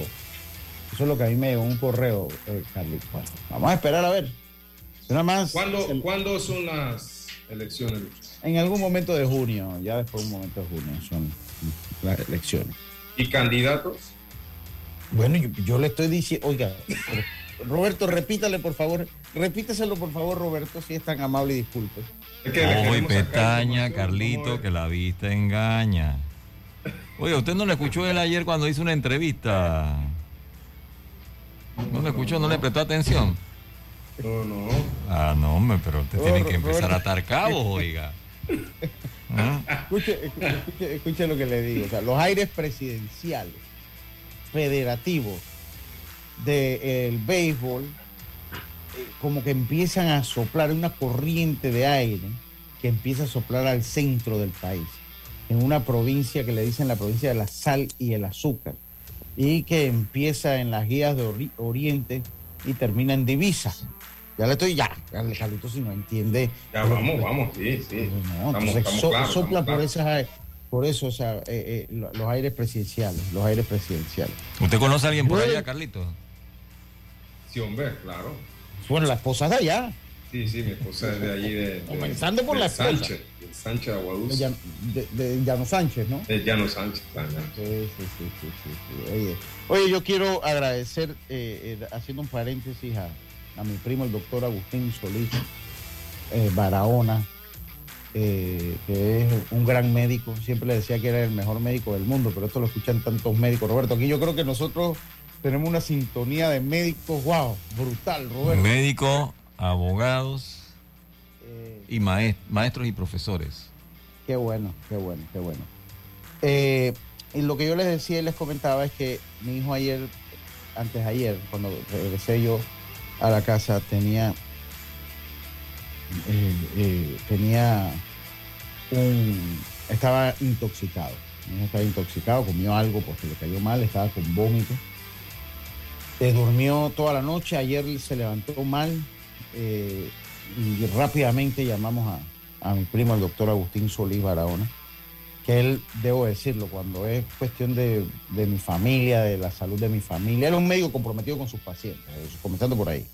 Eso es lo que a mí me llegó un correo, eh, Carlitos. Bueno, vamos a esperar a ver. Nada más ¿Cuándo, ¿Cuándo son las elecciones, en algún momento de junio, ya después de un momento de junio, son las elecciones. ¿Y candidatos? Bueno, yo, yo le estoy diciendo, oiga, Roberto, repítale por favor, repíteselo por favor, Roberto, si es tan amable y disculpe. Ojo y pestaña, Carlito, que la vista engaña. Oye, ¿usted no le escuchó él ayer cuando hizo una entrevista? No le escuchó, no le prestó atención. No, no. Ah, no, hombre, pero usted tiene que empezar a atar cabos, oiga. ¿Ah? Escuche, escuche, escuche, lo que le digo. O sea, los aires presidenciales, federativos del béisbol, eh, como que empiezan a soplar una corriente de aire que empieza a soplar al centro del país, en una provincia que le dicen la provincia de la sal y el azúcar, y que empieza en las guías de Oriente y termina en Divisa. Ya le estoy, ya, Carlitos si no entiende. Ya, vamos, vamos, sí, sí. No, entonces sopla por esas, por eso, o sea, eh, eh, los aires presidenciales, los aires presidenciales. ¿Usted conoce a alguien por allá, Carlitos? Sí, hombre, claro. Bueno, la esposa de allá. Sí, sí, mi esposa es de allí, de, Comenzando por la esposa. Sánchez, de Sánchez de Aguaduz. De, de, Llano Sánchez, ¿no? De Llano Sánchez, también. Sí, sí, sí, sí, sí, Oye, oye, yo quiero agradecer, eh, eh, haciendo un paréntesis a, a, mi primo, el doctor Agustín Solís eh, Barahona, eh, que es un gran médico. Siempre le decía que era el mejor médico del mundo, pero esto lo escuchan tantos médicos. Roberto, aquí yo creo que nosotros tenemos una sintonía de médicos, wow, brutal, Roberto. Médico, abogados eh, y maestros y profesores. Qué bueno, qué bueno, qué bueno. Eh, y lo que yo les decía y les comentaba es que mi hijo ayer, antes de ayer, cuando regresé yo a la casa, tenía, eh, tenía un, estaba intoxicado. Estaba intoxicado, comió algo porque le cayó mal, estaba con vómito. durmió toda la noche, ayer se levantó mal, eh, y rápidamente llamamos a, mi primo, el doctor Agustín Solís Barahona, que él, debo decirlo, cuando es cuestión de, mi familia, de la salud de mi familia, es un médico comprometido con sus pacientes, eh, comenzando por ahí.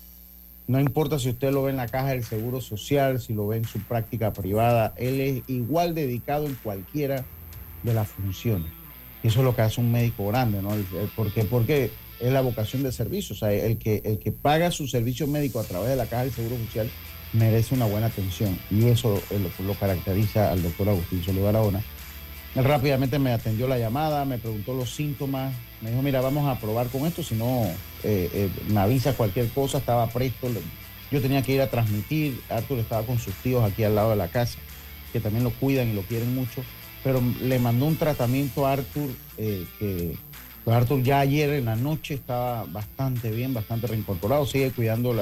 No importa si usted lo ve en la caja del Seguro Social, si lo ve en su práctica privada, él es igual dedicado en cualquiera de las funciones. Y eso es lo que hace un médico grande, ¿no? Porque, porque es la vocación de servicio. O sea, el que, el que paga su servicio médico a través de la Caja del Seguro Social merece una buena atención. Y eso lo, lo caracteriza al doctor Agustín Solís Barahona. Rápidamente me atendió la llamada, me preguntó los síntomas, me dijo, mira, vamos a probar con esto, si no, eh, eh, me avisa cualquier cosa, estaba presto. Yo tenía que ir a transmitir, Arthur estaba con sus tíos aquí al lado de la casa, que también lo cuidan y lo quieren mucho, pero le mandó un tratamiento a Arthur eh, que pues Arthur ya ayer en la noche estaba bastante bien, bastante reincorporado, sigue cuidando,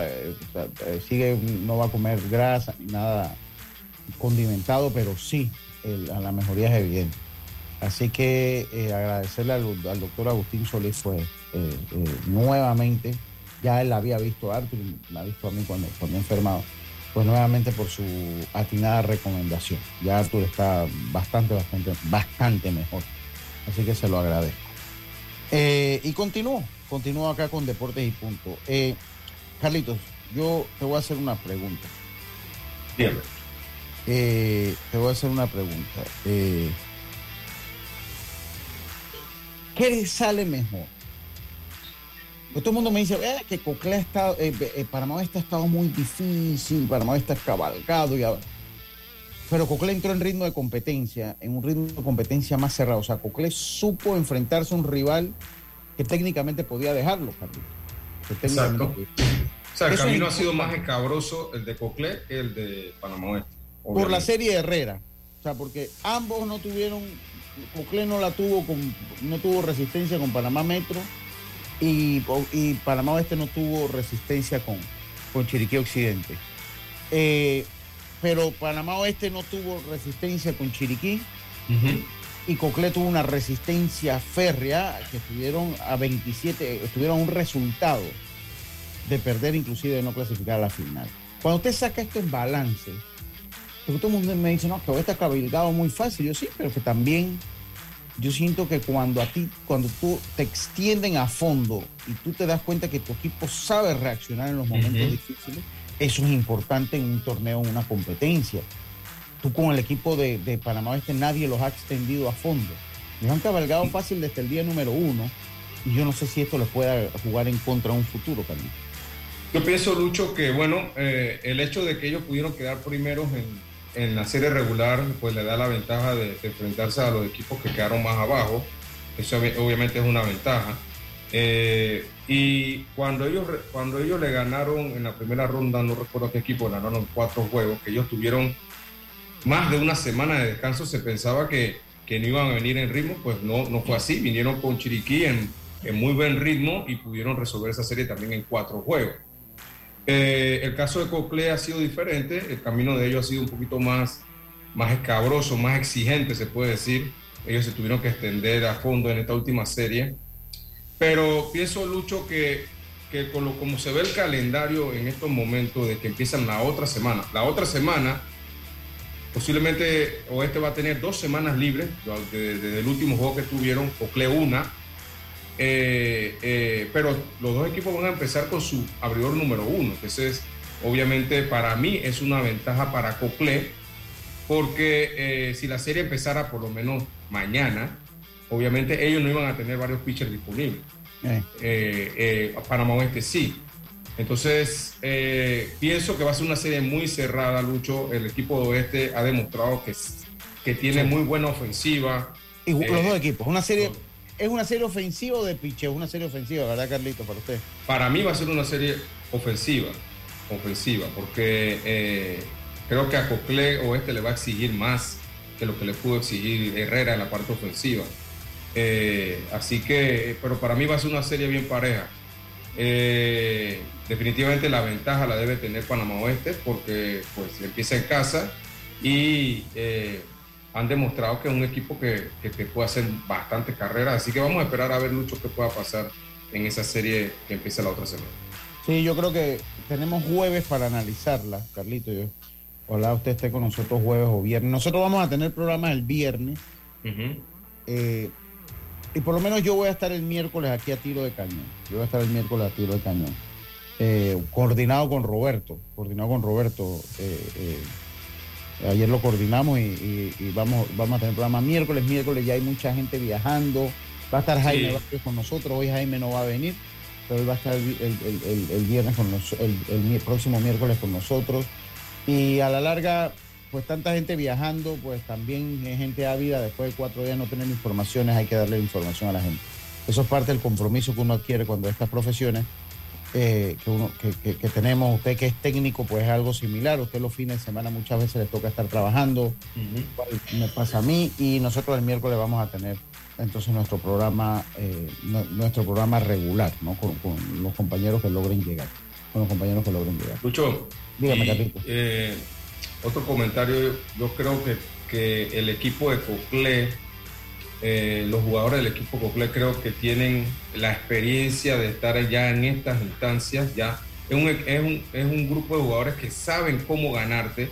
sigue, no va a comer grasa ni nada condimentado, pero sí, a la mejoría es evidente. Así que eh, agradecerle al, doctor Agustín Solís, pues nuevamente, ya él había visto a Arthur, la ha visto a mí cuando, cuando enfermado, pues nuevamente por su atinada recomendación. Ya Arthur está bastante, bastante, bastante mejor. Así que se lo agradezco. Eh, y continúo, continúo acá con Deportes y Punto. Eh, Carlitos, yo te voy a hacer una pregunta. Eh, te voy a hacer una pregunta. Eh, ¿Qué sale mejor? Pues todo el mundo me dice que Cocle ha estado, Panamá está ha estado muy difícil, Panamá está cabalgado y pero Cocle entró en ritmo de competencia, en un ritmo de competencia más cerrado. O sea, Cocle supo enfrentarse a un rival que técnicamente podía dejarlo, Carlos. Exacto. O sea, el camino ha sido más escabroso el de Cocle que el de Panamá Oeste. Por la serie Herrera. O sea, porque ambos no tuvieron, Cocle no la tuvo con, no tuvo resistencia con Panamá Metro y, Panamá Oeste no tuvo resistencia con, con Chiriquí Occidente. Eh, pero Panamá Oeste no tuvo resistencia con Chiriquí. Y Coclé tuvo una resistencia férrea que estuvieron a 27, estuvieron un resultado de perder, inclusive de no clasificar a la final. Cuando usted saca esto en balance, porque todo el mundo me dice, no, que está cabilgado muy fácil. Yo sí, pero que también yo siento que cuando a ti, cuando tú te extienden a fondo y tú te das cuenta que tu equipo sabe reaccionar en los momentos difíciles, eso es importante en un torneo, en una competencia. Tú con el equipo de, Panamá Oeste nadie los ha extendido a fondo. Los han cabalgado fácil desde el día número uno y yo no sé si esto les pueda jugar en contra en un futuro, Carlos. Yo pienso, Lucho, que bueno, eh, el hecho de que ellos pudieron quedar primeros en, en, la serie regular, pues le da la ventaja de, enfrentarse a los equipos que quedaron más abajo. Eso obviamente es una ventaja. Eh, y cuando ellos, cuando ellos le ganaron en la primera ronda, no recuerdo qué equipo, ganaron cuatro juegos, que ellos tuvieron más de una semana de descanso, se pensaba que, que no iban a venir en ritmo, pues no, no fue así, vinieron con Chiriquí en, en muy buen ritmo y pudieron resolver esa serie también en cuatro juegos. Eh, el caso de Cocle ha sido diferente, el camino de ellos ha sido un poquito más, más escabroso, más exigente, se puede decir. Ellos se tuvieron que extender a fondo en esta última serie. Pero pienso, Lucho, que, que con lo, como se ve el calendario en estos momentos de que empiezan la otra semana, la otra semana posiblemente Oeste va a tener dos semanas libres desde, el último juego que tuvieron, Cocle una, eh, eh, pero los dos equipos van a empezar con su abridor número uno. Entonces, obviamente para mí es una ventaja para Cocle, porque eh, si la serie empezara por lo menos mañana, obviamente ellos no iban a tener varios pitchers disponibles. Panamá Oeste sí. Entonces, pienso que va a ser una serie muy cerrada, Lucho. El equipo de Oeste ha demostrado que, que tiene muy buena ofensiva. Y los dos equipos, una serie ¿Es una serie ofensiva o de picheo? Una serie ofensiva, ¿verdad, Carlito, para usted? Para mí va a ser una serie ofensiva, ofensiva, porque eh, creo que a Cocle Oeste le va a exigir más que lo que le pudo exigir Herrera en la parte ofensiva. Eh, así que, pero para mí va a ser una serie bien pareja. Eh, definitivamente la ventaja la debe tener Panamá Oeste porque pues empieza en casa y han demostrado que es un equipo que, que, puede hacer bastante carrera. Así que vamos a esperar a ver, Lucho, qué pueda pasar en esa serie que empieza la otra semana. Sí, yo creo que tenemos jueves para analizarla, Carlito. Yo, ojalá usted esté con nosotros jueves o viernes. Nosotros vamos a tener programas el viernes. Eh, y por lo menos yo voy a estar el miércoles aquí a tiro de cañón. Yo voy a estar el miércoles a tiro de cañón. Eh, coordinado con Roberto. Coordinado con Roberto. Eh, Ayer lo coordinamos y, vamos, vamos a tener programa miércoles. Miércoles ya hay mucha gente viajando. Va a estar Jaime con nosotros. Hoy Jaime no va a venir, pero él va a estar el, viernes con el, próximo miércoles con nosotros. Y a la larga, pues tanta gente viajando, pues también es gente ávida. Después de cuatro días no tener informaciones, hay que darle información a la gente. Eso es parte del compromiso que uno adquiere cuando estas profesiones eh, que, uno, que, tenemos, usted que es técnico, pues es algo similar. Usted los fines de semana muchas veces le toca estar trabajando, me pasa a mí, y nosotros el miércoles vamos a tener entonces nuestro programa, eh, nuestro programa regular, ¿no? Con, los compañeros que logren llegar. Con los compañeros que logren llegar. Lucho, dígame, eh, otro comentario, yo creo que, que el equipo de Cocle eh, los jugadores del equipo Cocle creo que tienen la experiencia de estar ya en estas instancias, ya es un, es un, es un grupo de jugadores que saben cómo ganarte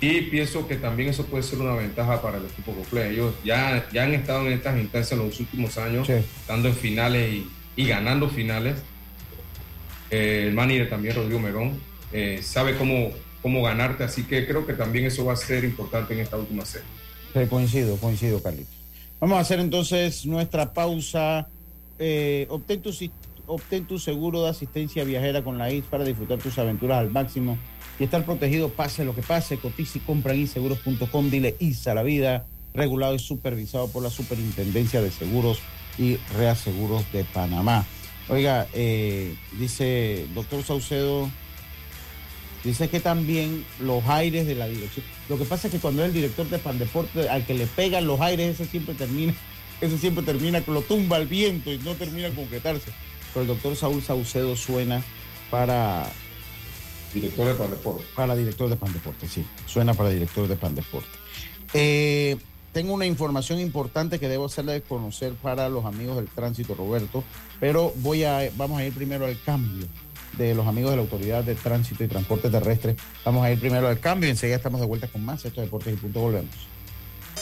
y pienso que también eso puede ser una ventaja para el equipo Cocle. Ellos ya, ya han estado en estas instancias en los últimos años, estando en finales y, ganando finales. Eh, el manager también, Rodrigo Merón, eh, sabe cómo, cómo ganarte, así que creo que también eso va a ser importante en esta última serie. coincido, coincido, Carlitos. Vamos a hacer entonces nuestra pausa. Eh, obtén, tu, seguro de asistencia viajera con la IS para disfrutar tus aventuras al máximo y estar protegido pase lo que pase. Cotiza y compra en inseguros.com. Dile ISA la vida, regulado y supervisado por la Superintendencia de Seguros y Reaseguros de Panamá. Oiga, eh, dice doctor Saucedo, dice que también los aires de la dirección lo que pasa es que cuando es el director de Pandeporte, al que le pegan los aires, ese siempre termina, ese siempre termina, lo tumba el viento y no termina concretarse. Pero el doctor Saúl Saucedo suena para director de Pandeporte. Para director de Pandeporte, sí. Suena para director de Pandeporte. Eh, tengo una información importante que debo hacerle conocer para los amigos del tránsito, Roberto, pero voy a, vamos a ir primero al cambio de los amigos de la Autoridad de Tránsito y Transporte Terrestre. Vamos a ir primero al cambio y enseguida estamos de vuelta con más. Esto es Deportes y Punto. Volvemos.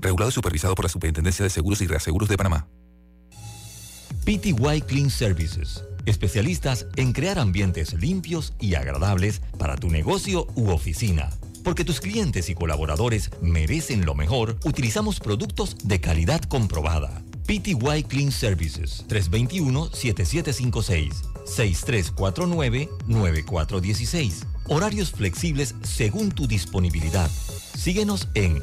Regulado y supervisado por la Superintendencia de Seguros y Reaseguros de Panamá. PTY Clean Services. Especialistas en crear ambientes limpios y agradables para tu negocio u oficina. Porque tus clientes y colaboradores merecen lo mejor, utilizamos productos de calidad comprobada. PTY Clean Services 321-7756 6349-9416. Horarios flexibles según tu disponibilidad. Síguenos en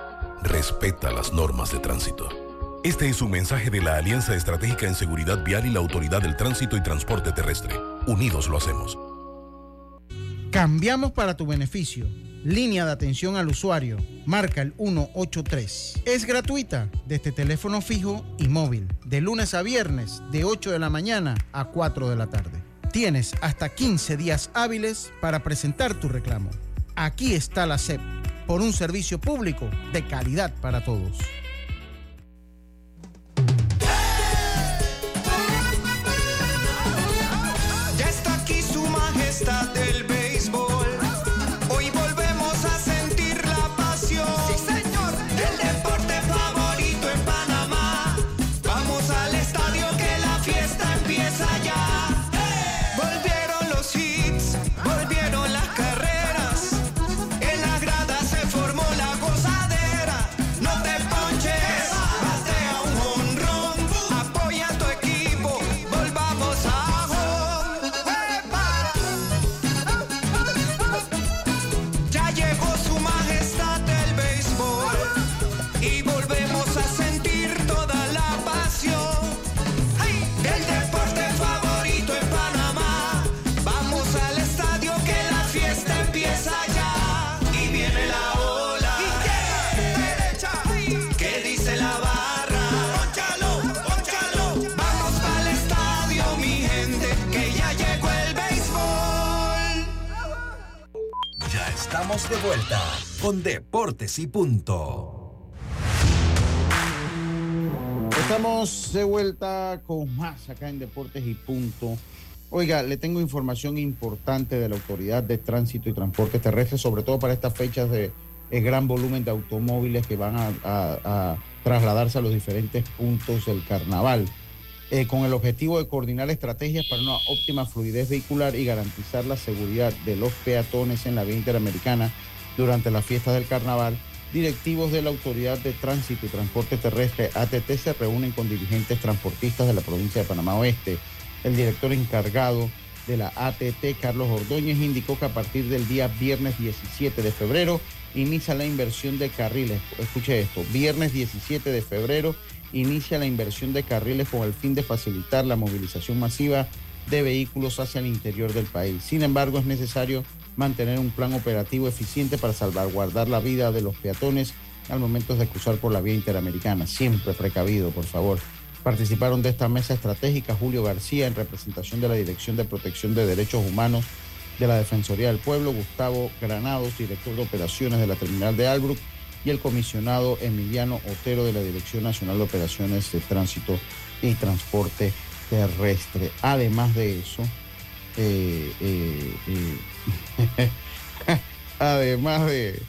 Respeta las normas de tránsito. Este es un mensaje de la Alianza Estratégica en Seguridad Vial y la Autoridad del Tránsito y Transporte Terrestre. Unidos lo hacemos. Cambiamos para tu beneficio. Línea de atención al usuario. Marca el 183. Es gratuita desde teléfono fijo y móvil. De lunes a viernes, de 8 de la mañana a 4 de la tarde. Tienes hasta 15 días hábiles para presentar tu reclamo. Aquí está la SEP por un servicio público de calidad para todos. De vuelta con Deportes y Punto. Estamos de vuelta con más acá en Deportes y Punto. Oiga, le tengo información importante de la Autoridad de Tránsito y Transporte Terrestre, sobre todo para estas fechas de, gran volumen de automóviles que van a trasladarse a los diferentes puntos del carnaval, eh, con el objetivo de coordinar estrategias para una óptima fluidez vehicular y garantizar la seguridad de los peatones en la vía interamericana durante las fiestas del carnaval. Directivos de la Autoridad de Tránsito y Transporte Terrestre, ATT, se reúnen con dirigentes transportistas de la provincia de Panamá Oeste. El director encargado de la ATT, Carlos Ordóñez, indicó que a partir del día viernes 17 de febrero inicia la inversión de carriles. Escuche esto, viernes 17 de febrero inicia la inversión de carriles con el fin de facilitar la movilización masiva de vehículos hacia el interior del país. Sin embargo, es necesario mantener un plan operativo eficiente para salvaguardar la vida de los peatones al momento de cruzar por la vía interamericana. Siempre precavido, por favor. Participaron de esta mesa estratégica Julio García en representación de la Dirección de Protección de Derechos Humanos de la Defensoría del Pueblo, Gustavo Granados, director de operaciones de la terminal de Albrook, y el comisionado Emiliano Otero de la Dirección Nacional de Operaciones de Tránsito y Transporte Terrestre. Además de eso, eh, eh, eh, además de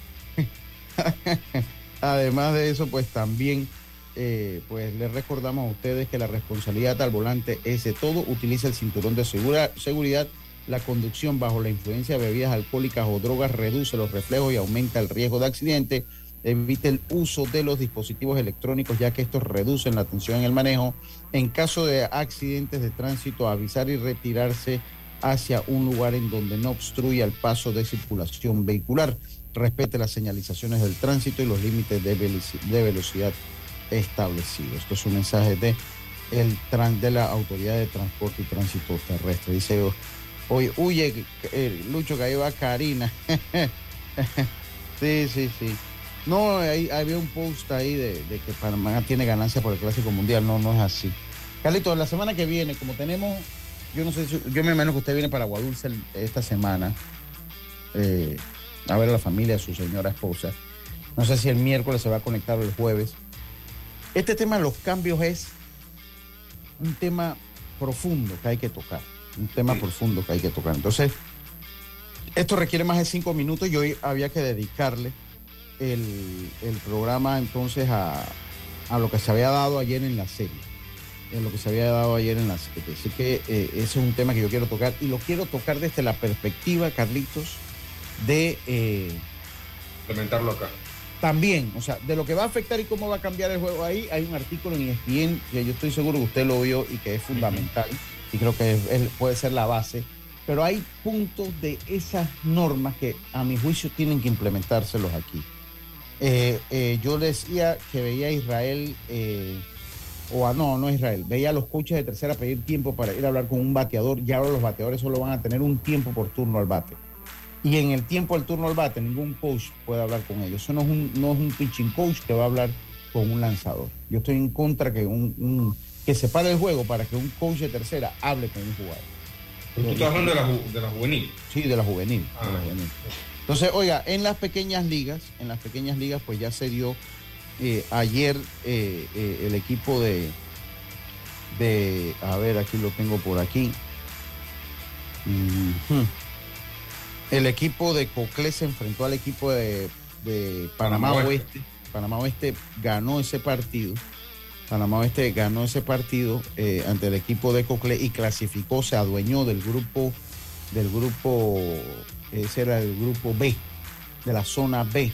además de eso, pues también eh, pues les recordamos a ustedes que la responsabilidad al volante es de todo. Utiliza el cinturón de segura- seguridad. La conducción bajo la influencia de bebidas alcohólicas o drogas reduce los reflejos y aumenta el riesgo de accidente. Evite el uso de los dispositivos electrónicos ya que estos reducen la tensión en el manejo. En caso de accidentes de tránsito, avisar y retirarse hacia un lugar en donde no obstruya el paso de circulación vehicular. Respete las señalizaciones del tránsito y los límites de, velocidad establecidos. Esto es un mensaje de, el, de la Autoridad de Transporte y Tránsito Terrestre. Dice, oye, huye, eh, Lucho, que ahí va Karina. sí, sí, sí. No, hay, había un post ahí de, que Panamá tiene ganancia por el Clásico Mundial. No, no es así. Carlito, la semana que viene, como tenemos, yo no sé, si, yo me imagino que usted viene para Guadulce esta semana eh, a ver a la familia, a su señora esposa. No sé si el miércoles se va a conectar o el jueves. Este tema de los cambios es un tema profundo que hay que tocar. Un tema profundo que hay que tocar. Entonces, esto requiere más de cinco minutos y hoy había que dedicarle el, programa entonces a, lo que se había dado ayer en la serie. En lo que se había dado ayer en la serie. Así que eh, ese es un tema que yo quiero tocar y lo quiero tocar desde la perspectiva, Carlitos, de... Eh, Implementarlo acá. También, o sea, de lo que va a afectar y cómo va a cambiar el juego ahí, hay un artículo en ESPN que yo estoy seguro que usted lo vio y que es fundamental y creo que puede ser la base pero hay puntos de esas normas que a mi juicio tienen que implementárselos aquí. Eh, eh, yo decía que veía a Israel, eh, o a no, no Israel, veía a los coaches de tercera pedir tiempo para ir a hablar con un bateador, y ahora los bateadores solo van a tener un tiempo por turno al bate. Y en el tiempo del turno al bate, ningún coach puede hablar con ellos. Eso no es un, no es un pitching coach que va a hablar con un lanzador. Yo estoy en contra que un, que se pare el juego para que un coach de tercera hable con un jugador. tú estás hablando de la, de la juvenil. Sí, de la juvenil. de la ah, juvenil. Entonces, oiga, en las pequeñas ligas, en las pequeñas ligas, pues ya se dio eh, ayer eh, eh, el equipo de, de, a ver, aquí lo tengo por aquí. El equipo de Coclé se enfrentó al equipo de, Panamá, Oeste. Panamá Oeste ganó ese partido. Panamá Oeste ganó ese partido ante el equipo de Coclé y clasificó, se adueñó del grupo del grupo ese era el grupo B, de la zona B.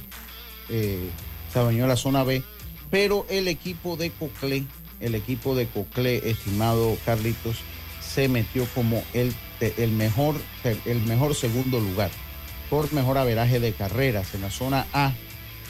Eh, se adueñó la zona B. Pero el equipo de Coclé, el equipo de Coclé, estimado Carlitos, se metió como el, el, mejor, el mejor segundo lugar por mejor averaje de carreras. En la zona A,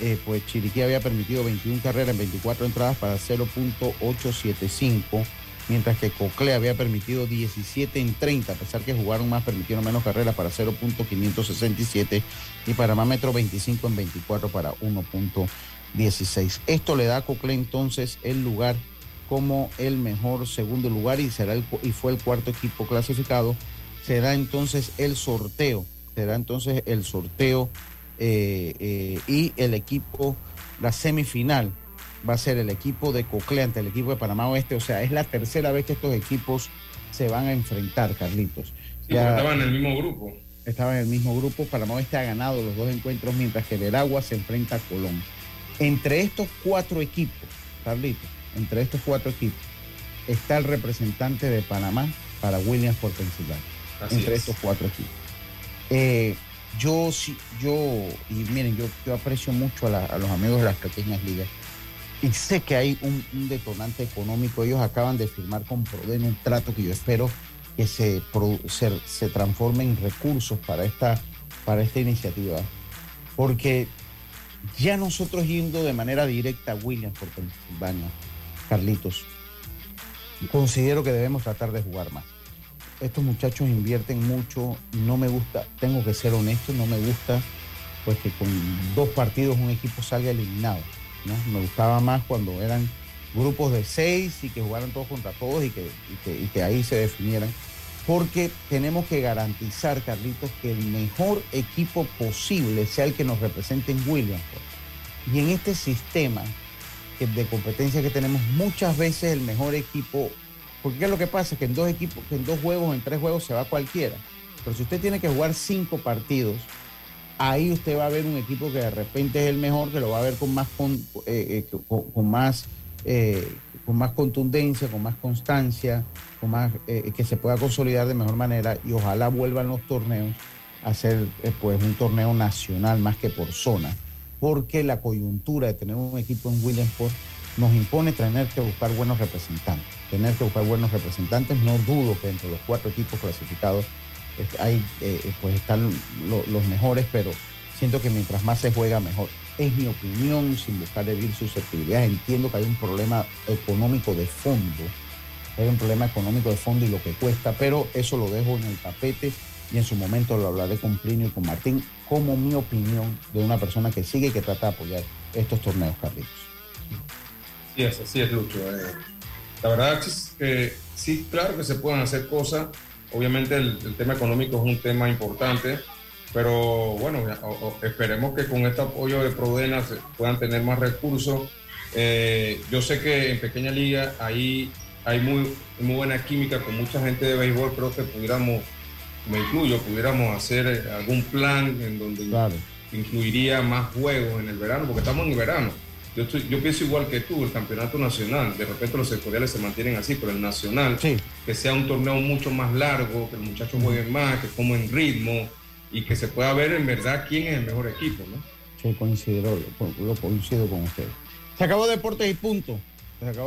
eh, pues Chiriquí había permitido 21 carreras en 24 entradas para 0.875 mientras que Cocle había permitido 17 en 30, a pesar que jugaron más, permitieron menos carreras para 0.567 y Panamá Metro 25 en 24 para 1.16. Esto le da a Cocle entonces el lugar como el mejor segundo lugar y, será y fue el cuarto equipo clasificado. Será entonces el sorteo, será entonces el sorteo eh, eh, y el equipo, la semifinal va a ser el equipo de Cocle ante el equipo de Panamá Oeste. O sea, es la tercera vez que estos equipos se van a enfrentar, Carlitos. ya, estaban en el mismo grupo. Estaban en el mismo grupo. Panamá Oeste ha ganado los dos encuentros, mientras que Veragua se enfrenta a Colón. Entre estos cuatro equipos, Carlitos, entre estos cuatro equipos, está el representante de Panamá para Williams por Pensilvania. entre estos cuatro equipos. Eh, yo sí, yo, y miren, yo, yo aprecio mucho a los amigos de las pequeñas ligas y sé que hay un, detonante económico. Ellos acaban de firmar con Proden un trato que yo espero que se, se, transforme en recursos para esta, para esta iniciativa. Porque ya nosotros yendo de manera directa a Williams por Pensilvania, Carlitos, considero que debemos tratar de jugar más. Estos muchachos invierten mucho, no me gusta, tengo que ser honesto, no me gusta pues que con dos partidos un equipo salga eliminado me gustaba más cuando eran grupos de seis y que jugaran todos contra todos y que, ahí se definieran. Porque tenemos que garantizar, Carlitos, que el mejor equipo posible sea el que nos represente en Williamsport. Y en este sistema de competencia que tenemos, muchas veces el mejor equipo, porque ¿qué es lo que pasa? Que en dos equipos, que en dos juegos, en tres juegos se va cualquiera. Pero si usted tiene que jugar cinco partidos, ahí usted va a ver un equipo que de repente es el mejor, que lo va a ver con más, con, eh, eh, más, eh, con más contundencia, con más constancia, con más, que se pueda consolidar de mejor manera y ojalá vuelvan los torneos a ser pues un torneo nacional más que por zona, porque la coyuntura de tener un equipo en Williamsport nos impone tener que buscar buenos representantes, tener que buscar buenos representantes, no dudo que entre los cuatro equipos clasificados hay, pues están los mejores, pero siento que mientras más se juega, mejor. Es mi opinión, sin buscar herir susceptibilidades. Entiendo que hay un problema económico de fondo, hay un problema económico de fondo y lo que cuesta, pero eso lo dejo en el tapete y en su momento lo hablaré con Plinio y con Martín como mi opinión de una persona que sigue y que trata de apoyar estos torneos, Carlitos. Sí, es, así es, Lucho. Eh, la verdad es que sí, claro que se pueden hacer cosas. Obviamente el, tema económico es un tema importante, pero bueno, esperemos que con este apoyo de Prodena se puedan tener más recursos. Eh, yo sé que en Pequeña Liga ahí hay muy, muy buena química con mucha gente de béisbol, creo que pudiéramos me incluyo, pudiéramos hacer eh, algún plan en donde incluiría más juegos en el verano, porque estamos en el verano. Yo, yo pienso igual que tú, el campeonato nacional, de repente los sectoriales se mantienen así, pero el nacional, que sea un torneo mucho más largo, que los muchachos jueguen más, que en ritmo y que se pueda ver en verdad quién es el mejor equipo, ¿no? Sí, coincido, lo, coincido con usted. Se acabó Deportes y punto. Se acabó